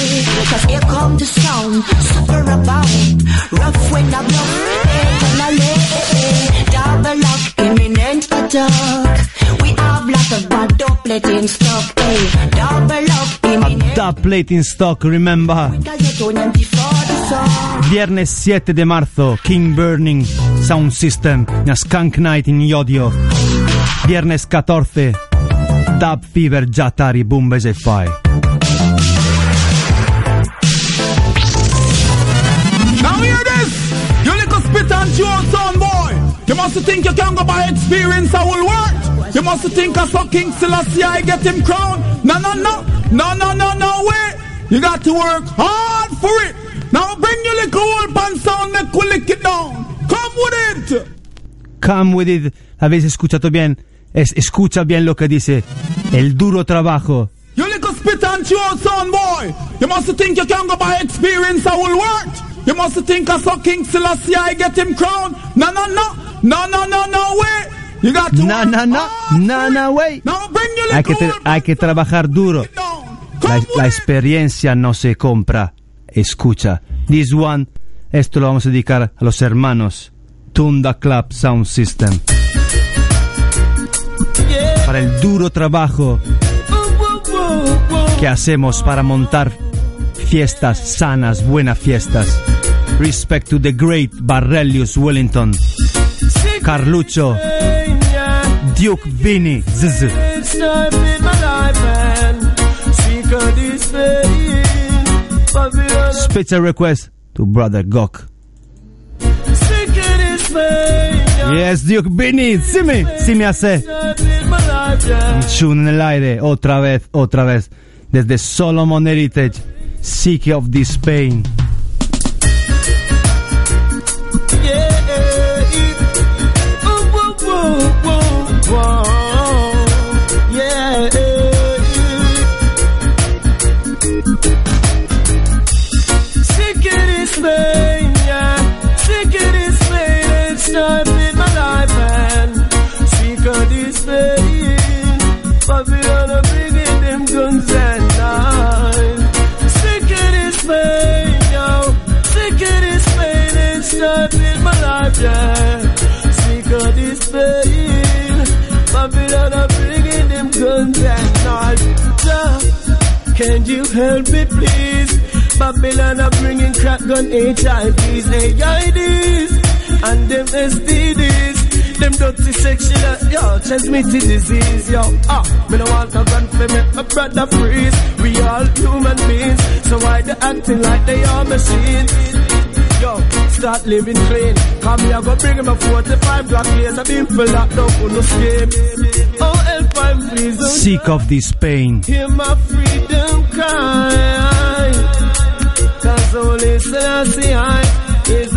Cause here come the sound, super abound. Rough when I blow. Double lock, imminent attack. We have lot of bad doublet in stock. Hey, double lock, Dub Plate in stock, remember. Gazetone MP40 son. Viernes 7 de marzo, King Burning Sound System, na Skunk Night in Yodio. Viernes 14, Dub Fever Jatari Bombes e Fai. Now hear this! You little spit and chew son boy! You must think you can go by experience I will work! You must think I saw King Selassie I get him crown! No, no, no! No, no, no, no, wait! You got to work hard for it! Now bring your little old pan sound, make we lick it down! Come with it! Come with it. ¿Habéis escuchado bien? Es, escucha bien lo que dice. El duro trabajo. You little spit and chew son boy! You must think you can go by experience I will work! You must think I saw King Selassie I get him crown! No, no, no! No, no, no, no, wait! You got to na, na, wey. Now bring your Hay que, hay que trabajar duro. La, la experiencia no se compra. Escucha. This one, esto lo vamos a dedicar a los hermanos. Tunda Club Sound System. Para el duro trabajo que hacemos para montar fiestas sanas, buenas fiestas. Respect to the great Barrelius Wellington. Carlucho. Duke Vinny. Zzz. Special request to Brother Gok. Yes, Duke me, sí me hace. Tune en el aire, otra vez, otra vez. Desde Solomon Heritage, Sick of this pain. Can you help me, please? Babylon are bringing crack gun HIVs, AIDs, and them STDs. Them dirty sexual, yo, transmitted disease, yo. Ah, me no want a gun for make my brother freeze. We all human beings, so why they acting like they are machines? Yo, start living clean. Come here, go bring him a 45 block years. I've been locked up on no scheme. Oh, Sick of this pain.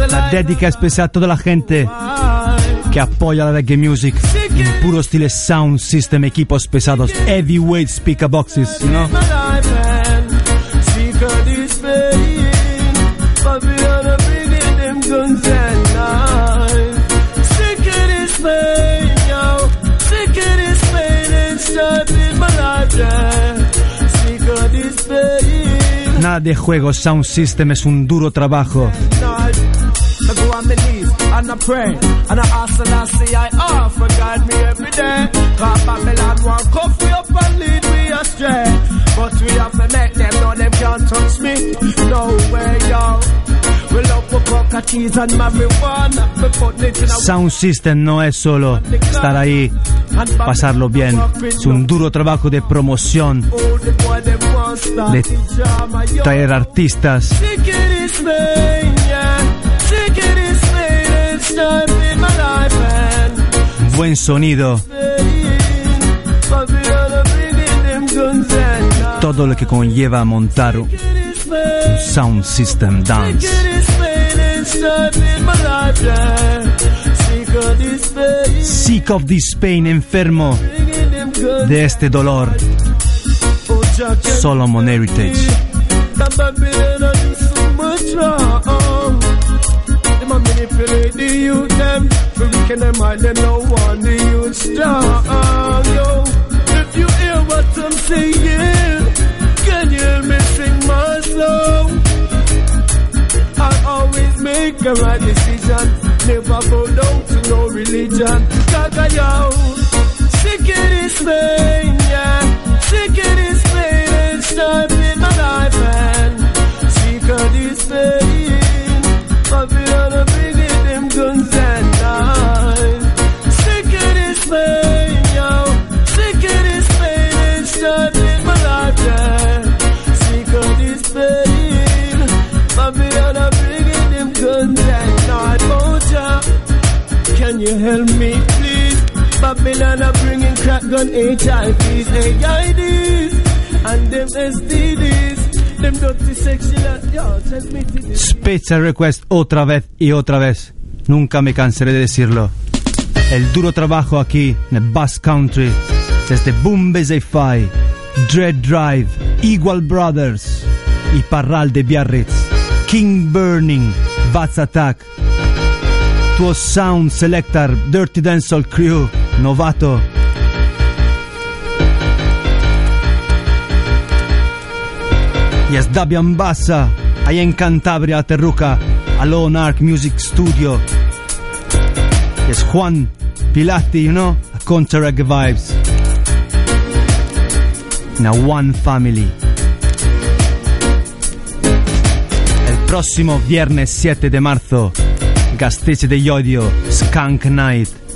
La dedica especial a toda la gente que apoya la reggae music. En puro estilo sound system, equipos pesados, heavyweight speaker boxes, you know? And marijuana. We put it in a Sound system no es solo estar ahí, pasarlo bien, es un duro trabajo de promoción, de artistas. Buen sonido. Todo lo que conlleva montar un sound system dance. Sick of this pain, enfermo de este dolor. Solomon Heritage. Them a if you hear what I'm saying, can you hear me sing my song? I always make a right decision. Never go down to no religion. Gaga yo, sick of this pain, yeah. Sick of this and in my life, this pain. Babylon a bringing them guns and knives. Yo. And my life, pain. Babylon a bringing them guns and knives. Oh, can you help me, please? Babylon are bringing crack gun HIVs, AIDs, Special request otra vez y otra vez. Nunca me cansaré de decirlo. El duro trabajo aquí en el Bass Country desde Bombay Fi, Dread Drive, Eagle Brothers y Parral de Biarritz, King Burning, Bats Attack, tuo Sound Selector, Dirty Dancehall Crew, Novato. Y es Dabian Bassa, ahí en Cantabria, Terruca, a Lone Ark Music Studio. Y es Juan Pilati, you know, a Contra Reggae Vibes. A One Family. El próximo viernes 7 de marzo, Gasteiz de Yodio, Skunk Night.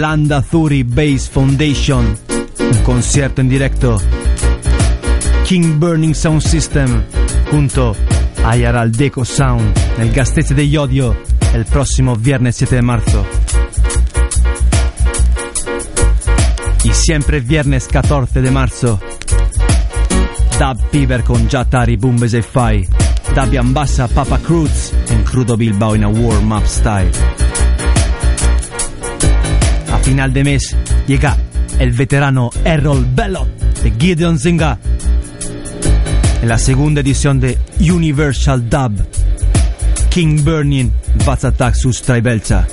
Landa Zuri Bass Foundation, un concierto en directo. King Burning Sound System junto a Yaral Deco Sound nel Gastese de Yodio el próximo viernes 7 de marzo. Y siempre viernes 14 de marzo. Dub Fever con Jatari Bumbes e Fai. Dub Ambassa Papa Cruz en Crudo Bilbao in a warm-up style. Final de mes llega el veterano Errol Bellot de Gideon Zinga en la segunda edición de Universal Dub King Burning su Stribelza.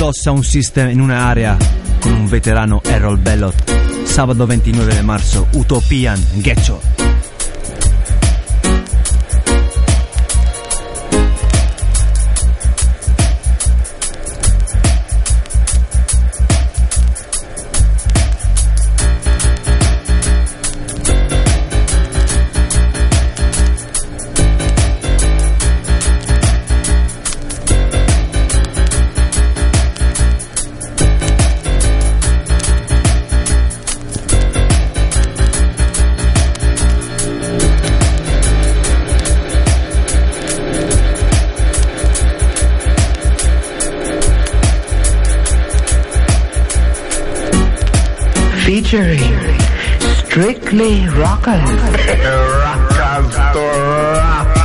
Dos Sound System en una área con un veterano Errol Bellot. Sábado 29 de marzo, Utopian, Gecho. Strictly Rockers. Rockers to rockers.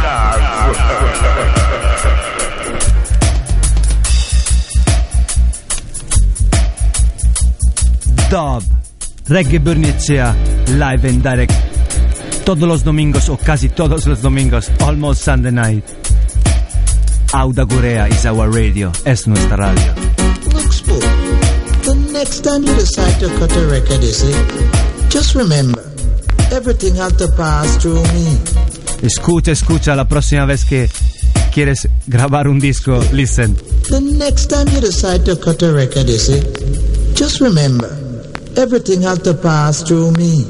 Dub, Reggae Bernicea, live and direct. Todos los domingos o casi todos los domingos, almost Sunday night. Auda Gurea is our radio, es nuestra radio. Look, Spook, the next time you decide to cut a record, you see, just remember, everything has to pass through me. Escucha, escucha, la próxima vez que quieres grabar un disco, listen. The next time you decide to cut a record, you see, just remember, everything has to pass through me.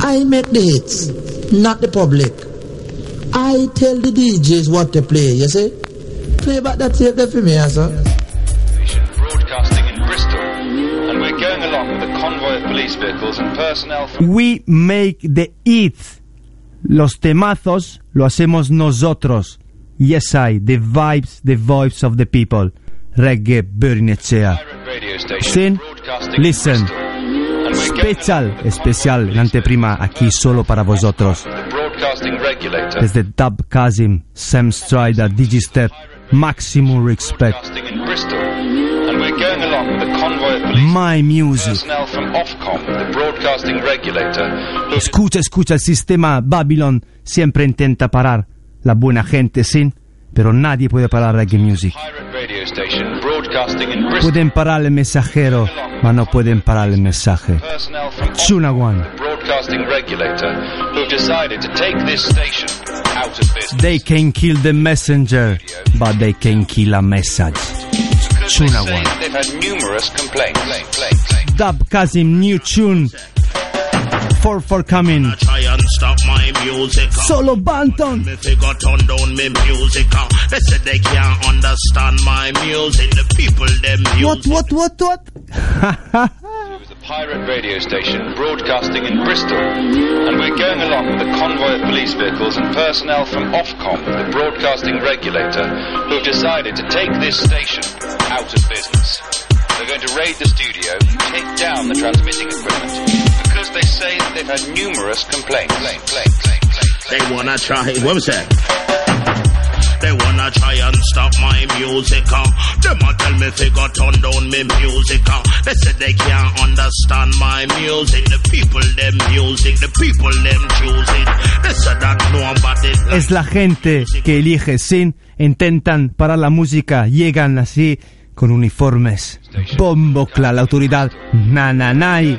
I make the hits, not the public. I tell the DJs what to play, you see? Play back that tape there for me, sir. We make the hits. Los temazos lo hacemos nosotros. Yes, I, the vibes, the voice of the people. Reggae station Sin, listen. Special, especial, en anteprima, aquí solo para vosotros. Desde Dub Kazim, Sam Strider, Digistep, maximum respect. My Music. Escucha, escucha, el sistema Babylon siempre intenta parar. La buena gente sí, pero nadie puede parar Reggae Music. Pueden parar el mensajero, pero no pueden parar el mensaje. Chunawan. They can kill the messenger, but they can kill a message. Because they say they've had numerous complaints. complaints. Dubkasm, new tune. For for coming. Try and stop my music. uh. Solo Banton. Me figure turn down me music. uh. They said they can't understand my music. The people them What, what, what, what? the pirate radio station broadcasting in Bristol, and we're going along with a convoy of police vehicles and personnel from Ofcom, the broadcasting regulator, who've decided to take this station out of business. They're going to raid the studio and take down the transmitting equipment because they say they've had numerous complaints. They wanna try. What was that? They wanna try and stop my music. Uh. Them a tell me figure turn down me music. Uh. They said they can't understand my music. The people them music. The people them choose it. They said that nobody Es la gente que elige sin, intentan parar la música, llegan así con uniformes. Bombo cla, la autoridad, nananay.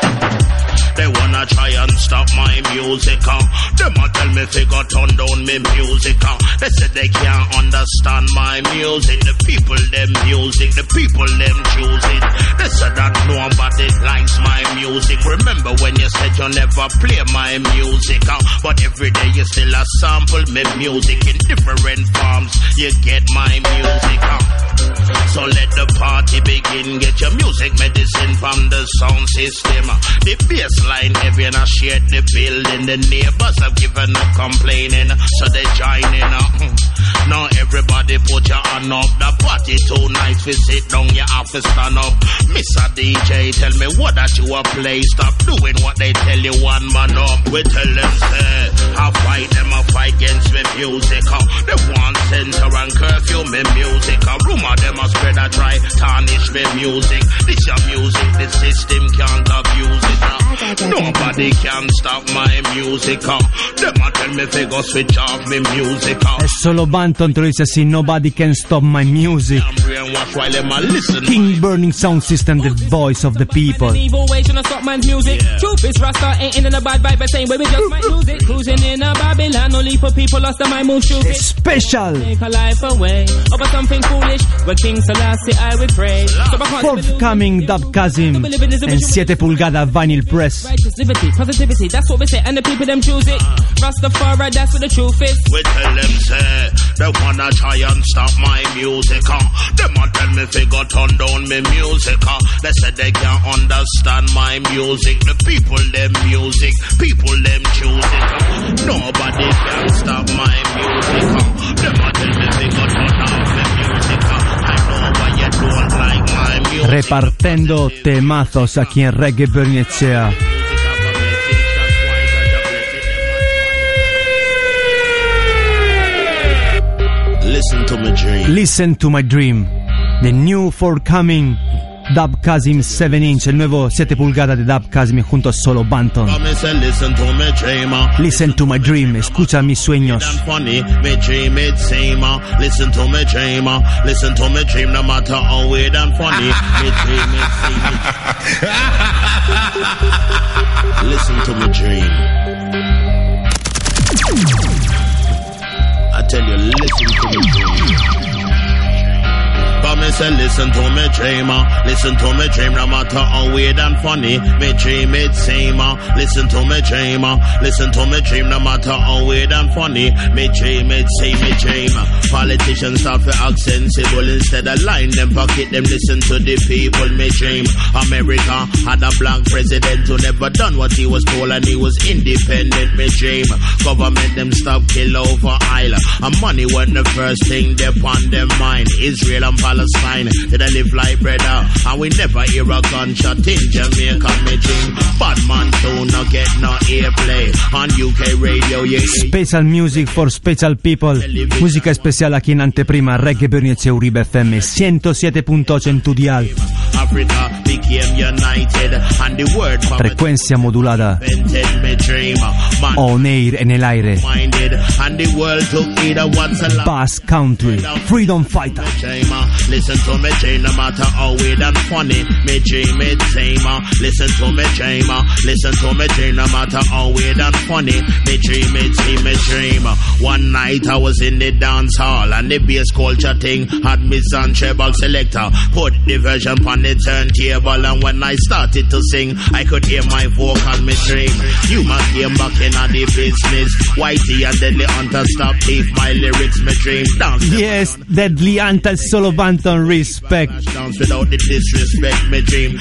They wanna try and stop my music. Uh. Them tell me figure turn down me music. Uh. They said they can't understand my music. The people them music. The people them choose it. They said that nobody likes my music. Remember when you said you never play my music. Uh. But every day you still a sample me music in different forms. You get my music. Uh. So let the party begin. Get your music medicine from the sound system. The bass line heavy and I the building. The neighbors have given up complaining, so they join in. uh. Now everybody put your hand up. The party too nice. We sit down, you have to stand up. Mr. DJ, tell me what that you a play. Stop doing what they tell you. One man up. We tell them say, I fight them. I fight against me music. Uh. They want censor and curfew me music. Uh. Rumor them a spread a try tarnish me music. This your music. The system can't abuse it. Nobody can stop my music. Uh. Them a tell me they go switch off me music. Uh. Es solo Banton te lo dice así, nobody can stop my music. Brainwash while them a listen. King Burning Sound System, the voice of the people. Evil way trying to stop man's music. Truth is Rasta ain't in a bad vibe, but same way we just might lose it. Cruising in a Babylon, only for people lost their mind, move stupid. Special. Take a life away over something foolish. Where King Selassie I would pray. So back Forthcoming Dubkasm en 7 pulgadas vinyl press. Peace. Righteous liberty, positivity, that's what we say, and the people them choose it. Rastafari, that's what the truth is. We tell them say they wanna try and stop my music. Uh. Them a tell me figure turn down me music. Uh. They said they can't understand my music. The people them music, people them choose it. Uh. Nobody can stop my music. Uh. Them a tell me figure turn down me music. Uh. I know why you don't like my music. Repartendo temazos aquí en Reggae Bernicea. Listen to me dream. Listen to my dream. The new forthcoming Dubkasm 7 inch, el nuevo 7 pulgadas de Dubkasm junto a Solo Banton. Come and say listen to me dream. Listen to my dream, no escucha mis sueños. and funny. Me dream it. Listen to me dream. Tell you, listen to me me say listen to me dream, uh. listen to me dream, no matter how weird and funny, me dream it same, uh. listen to me dream, uh. listen to me dream, no matter how weird and funny, me dream it same, me dream. Politicians start for act sensible instead of line them pocket them listen to the people, me dream. America had a black president who never done what he was told and he was independent, me dream. Government them stop kill over Isle, and money wasn't the first thing they on them mind. Israel and Palestine, did I live like brother? And we never hear a gunshot in Jamaica, me dream. Bad man do not get no airplay on UK radio, yeah. Special music for special people. Música especial aquí en anteprima Reggae Bernicea Uribe FM 107.8 en tu dial. Africa became united and the word from Frecuencia modulada. invented me dream. Man On air en el aire. minded and the world took it a what's a lot. Basque Country. Freedom Fighter. Listen to me dream, no matter how weird and funny. Me dream it same. uh, Listen to me uh, listen to me dream, no matter how weird and funny. Me dream it, see me dream. One night I was in the dance hall and the bass culture thing had me son treble selector. Put the version on the turntable and when I started to sing, I could hear my vocal me dream. You must came back in on the business. Whitey and Deadly Hunta stop thief my lyrics me dream. Dance Yes, Deadly Antal Solo Banton Respect. dance without the disrespect, me dream.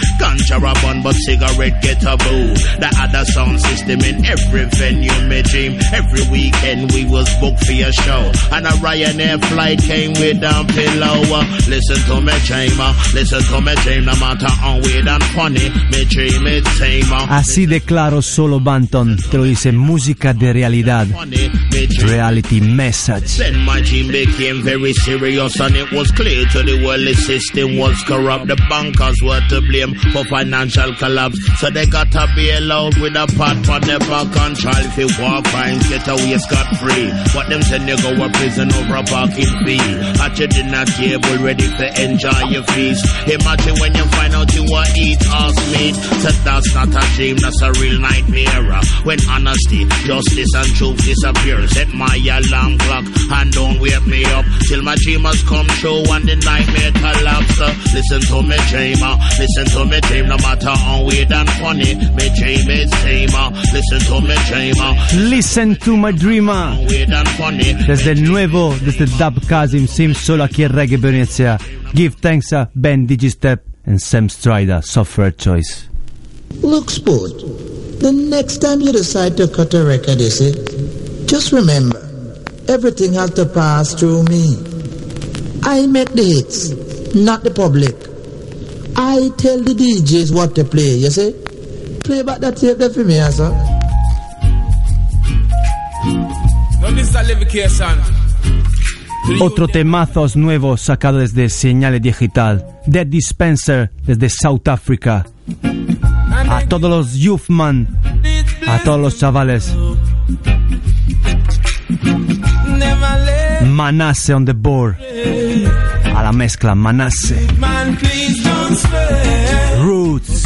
A bun, but cigarette get a boo. The other sound system in every venue, me dream. Every weekend we was booked for your show. And a Ryanair flight came with a pillow. Listen to me uh, listen to me dream. No matter how weird and funny, me dream it same. Así de claro Solo Banton. Te lo dice música de realidad. Funny, me dream. Reality message. Then my dream became very serious and it was clear to the world the system was corrupt. The bankers were to blame for financial collapse. So they got to be allowed with a pot for their back and try if you walk crimes, get away scot free. But them send you go to prison over a parking fee. At your dinner table ready to enjoy your feast. Imagine when you find out you are eat ass meat. So that's not a dream, that's a real nightmare. When honesty, justice and truth disappear. Set my alarm clock and don't wake me up till my dream has come true and the nightmare collapse. Uh, Listen to me dreamer, listen to me dream no matter how weird and funny. Me dream is same. uh, Listen to me dreamer, Listen to my dreamer. weird and funny. Desde el nuevo, desde Dubkasm Sim, solo aquí en Reggae Bernicea. Give thanks a Ben Digistep and Sam Strider, Software Choice. Look, sport, the next time you decide to cut a record, you see, just remember, everything has to pass through me. I make the hits, not the public. I tell the DJs what to play, you see. Play back that tape there for me, sir. No, this is a livication. Otro temazos nuevo sacado desde Señales Digital. Dead Dispenser desde South Africa. A todos los youthman, a todos los chavales. Manasse on the board. A la mezcla, Manasse. Roots.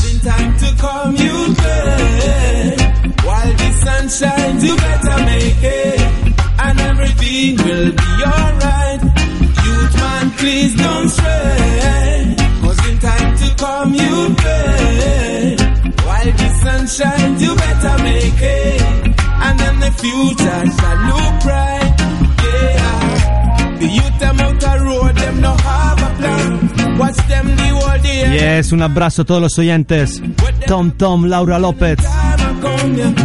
While the sun shines, you better make it. And everything will be alright. Youth man, please don't stray. Cause in time to come, you pay. While the sun shines, you better make it. And then the future shall look bright. Yeah. The youth them out the road, them no have a plan. Watch them the whole day. Yes, un abrazo a todos los oyentes. Tom Tom, Laura López,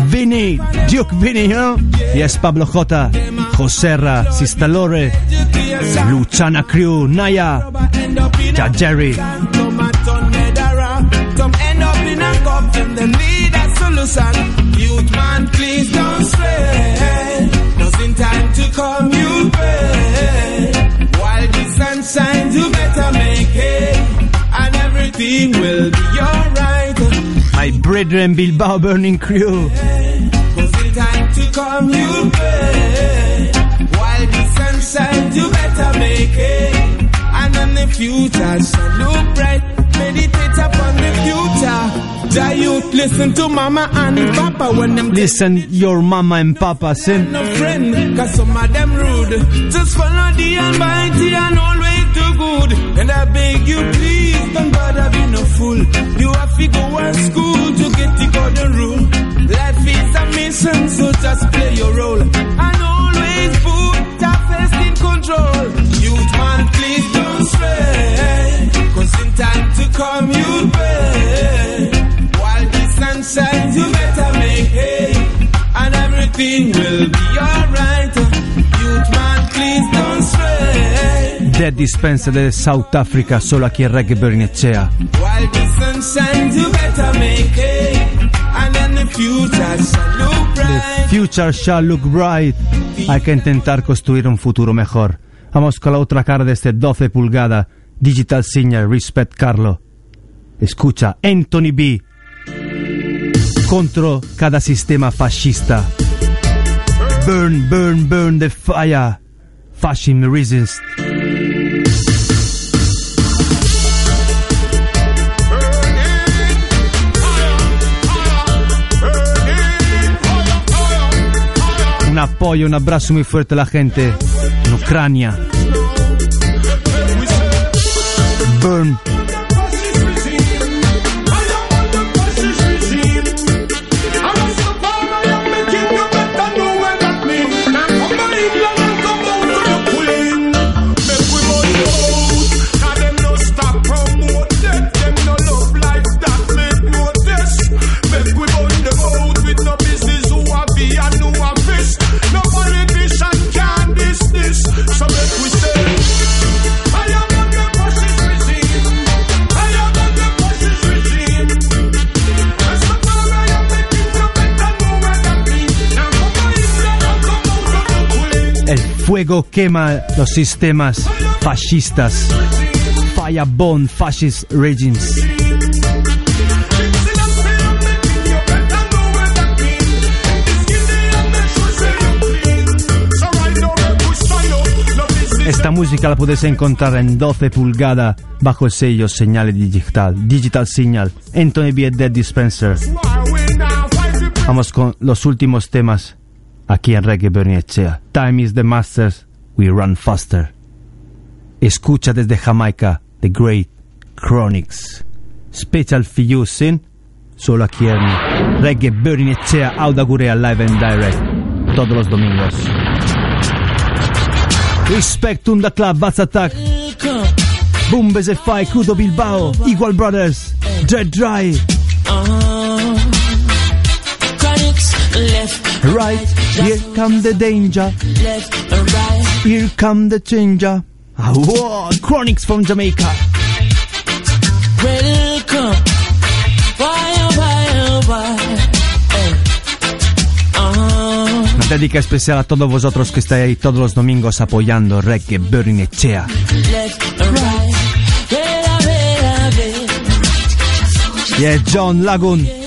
Vinny, Duke Vinny, ¿no? Yes, Pablo J, Joserra, Sista Lore, Luchana Crew, Naya, Ja Jerry. While the sun shines, you better make it. And everything will be alright. My brethren Bilbao Burning Crew. Cause in time to come you pay. While the sun shines, you better make it. And then the future shall look bright. Meditate upon the future. Youth listen to mama and papa when them Listen, your mama and papa sing. no friend, cause some of them rude. Just follow the almighty and good. And I beg you, please, don't bother be no fool. You have to go to school to get the golden rule. Life is a mission, so just play your role. And always put your face in control. Youth man, please don't stray. Cause in time to come, you'll pay. While the sun shines, you better make hay. And everything will be alright. Youth man, please don't stray. Dead Dispenser de South Africa, solo aquí en Reggae Burning Echea. The shall look bright. Future shall look bright. Hay que intentar construir un futuro mejor. Vamos con la otra cara de este 12 pulgada. Digital Signal, Respect Carlo. Escucha, Anthony B. Contro cada sistema fascista. Burn, burn, burn the fire. Fascism resist. Apoyo, un abrazo muy fuerte a la gente en Ucrania. Burn. Fuego quema los sistemas fascistas. Fire burn fascist regimes. Esta música la puedes encontrar en 12 pulgada bajo el sello Señal Digital, Digital Signal, Anthony B. Dead Dispenser. Vamos con los últimos temas aquí en Reggae Burning Echea. Time is the masters, we run faster. Escucha desde Jamaica The Great Chronics. Special for you, sin? Solo aquí en Reggae Burning Echea, Auda Gurea Live and Direct. Todos los domingos. Respect on the club, Bass Attack. Boom Fai, Crudo Bilbao, Igual Brothers, Dread Dry. Chronics left, Right, here come the danger. left, right. Here come the changer. Ah, whoa, Chronics from Jamaica. Welcome. Oh, oh? Eh. Uh-huh. Una dedica especial a todos vosotros que estáis ahí todos los domingos apoyando Reggae Burning Echea. Wait. Yeah, John Lagoon.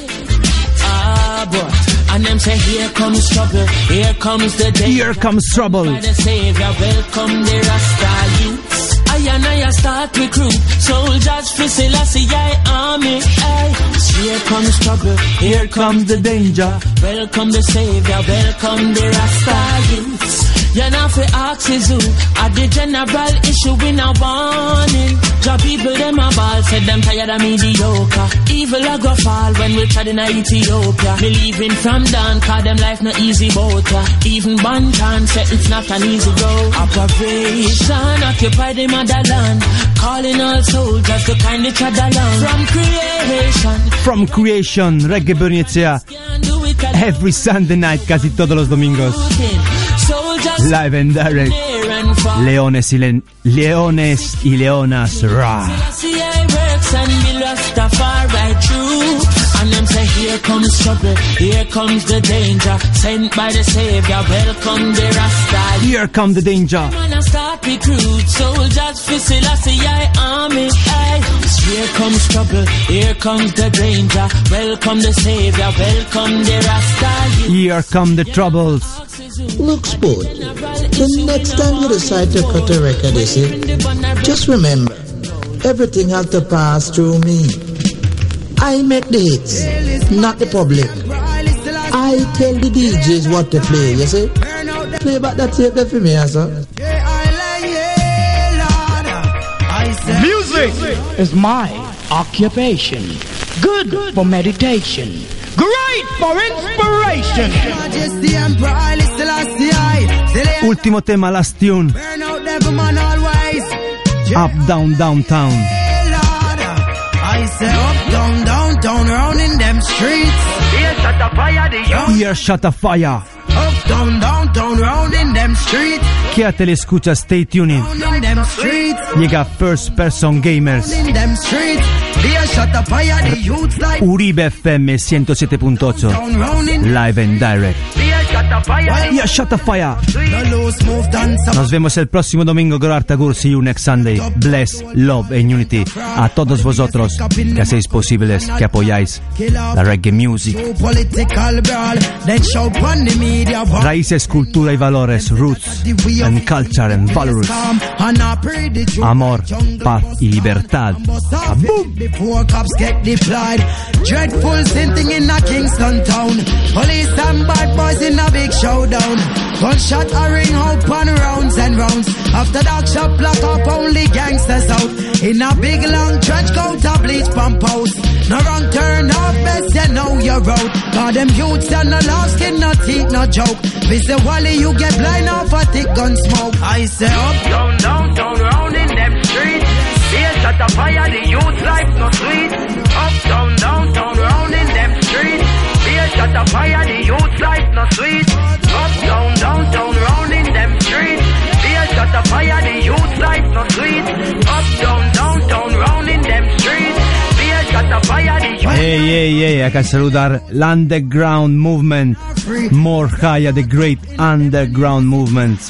And them say, here comes trouble, here comes the day. Here comes trouble. The Savior, welcome the Rasta youths. I and I start recruit soldiers for Selassie I army. Aye. Here comes trouble, here Here comes the danger. Welcome the Savior, welcome the Rasta youths. You know fi ask is who At the general issue we now warning. Job people them a ball Said them tired of mediocre. Evil a go fall when we tried in Ethiopia. Me leaving from down Cause them life no easy boat. Even Banton said it's not an easy road. Operation occupy the motherland. Calling all soldiers to kind each other along. From creation. From Creation, Reggae alone. Every Sunday night, casi todos los domingos. Live and Direct. Leones y, leones y leonas. Rah. Here comes trouble, here comes the danger. Sent by the Savior, welcome the Rasta. Here come the danger. Man, I start recruit soldiers for Selassie I army. Aye. Here comes trouble, here comes the danger. Welcome the Savior, welcome the Rasta. Here come the troubles. Look, sport, the next time you decide to cut a record, you see, just remember, everything has to pass through me. I make the hits, not the public. I tell the DJs what to play, you see. Play back that tape there for me, sir. Music is my occupation. Good for meditation. Great for inspiration. Majesty and pride, Selassie I. Still Ultimo tema, last tune. burn out devil man. Up, down, downtown. Down, round in them streets. Here shut the fire, the young. Here shut a fire. Up, down, down, down, round in them streets. Quédate le escucha, stay tuning. Round in them streets. Llega First Person Gamers. In them streets. Here shut the fire, the youths like. Uribe FM 107.8. Down, round in. Live and direct. Nos vemos el próximo domingo, Gorartagur. See you next Sunday. Bless, love and unity. A todos vosotros que hacéis posibles, que apoyáis la reggae music. Raíces, cultura y valores, roots and culture and values. Amor, paz y libertad. Dreadful in a Kingston town. Police and bad boys in a big showdown. Gunshot a ring out on rounds and rounds. After that shop block up only gangsters out. In a big long trench coat a bleach pump house. No wrong turn off best you know you're out. Cause them youths and no love skin no teeth no joke. Mr. Wally you get blind off a thick gun smoke. I say up, down, down, down, round in them streets. Here shut the fire, the youth life no sweet. Up, down, down, down, round. Shut the fire, the youth life no sweet. Up, down, down, down, round in them streets. Here shut the fire, the youth life no sweet. Up, Hey, hey, hey, acá saludar l'Underground Movement. Higher, the great underground movement.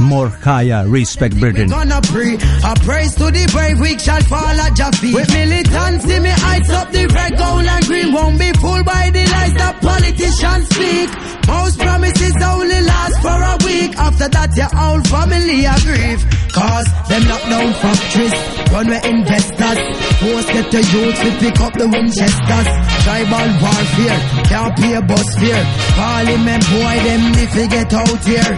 More higher, respect Britain. gonna pray. A praise to the brave, weak shall fall at your. With militants, see me heights up the red, gold and green. Won't be fooled by the lies that politicians speak. Most promises only last for a week. After that, your whole family a grieve. Cause them lock down factories, run with investors. Most get the youth to pick up the Winchesters. Tribal warfare, can't pay a bus. Parliament boy, them if they get out here.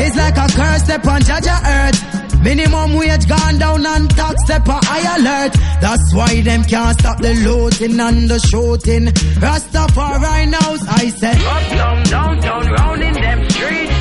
It's like a curse upon Jah Jah earth. Minimum wage gone down and tax step a high alert. That's why them can't stop the looting and the shooting. Rastafari knows I said. Up, down, down, down, round in them streets.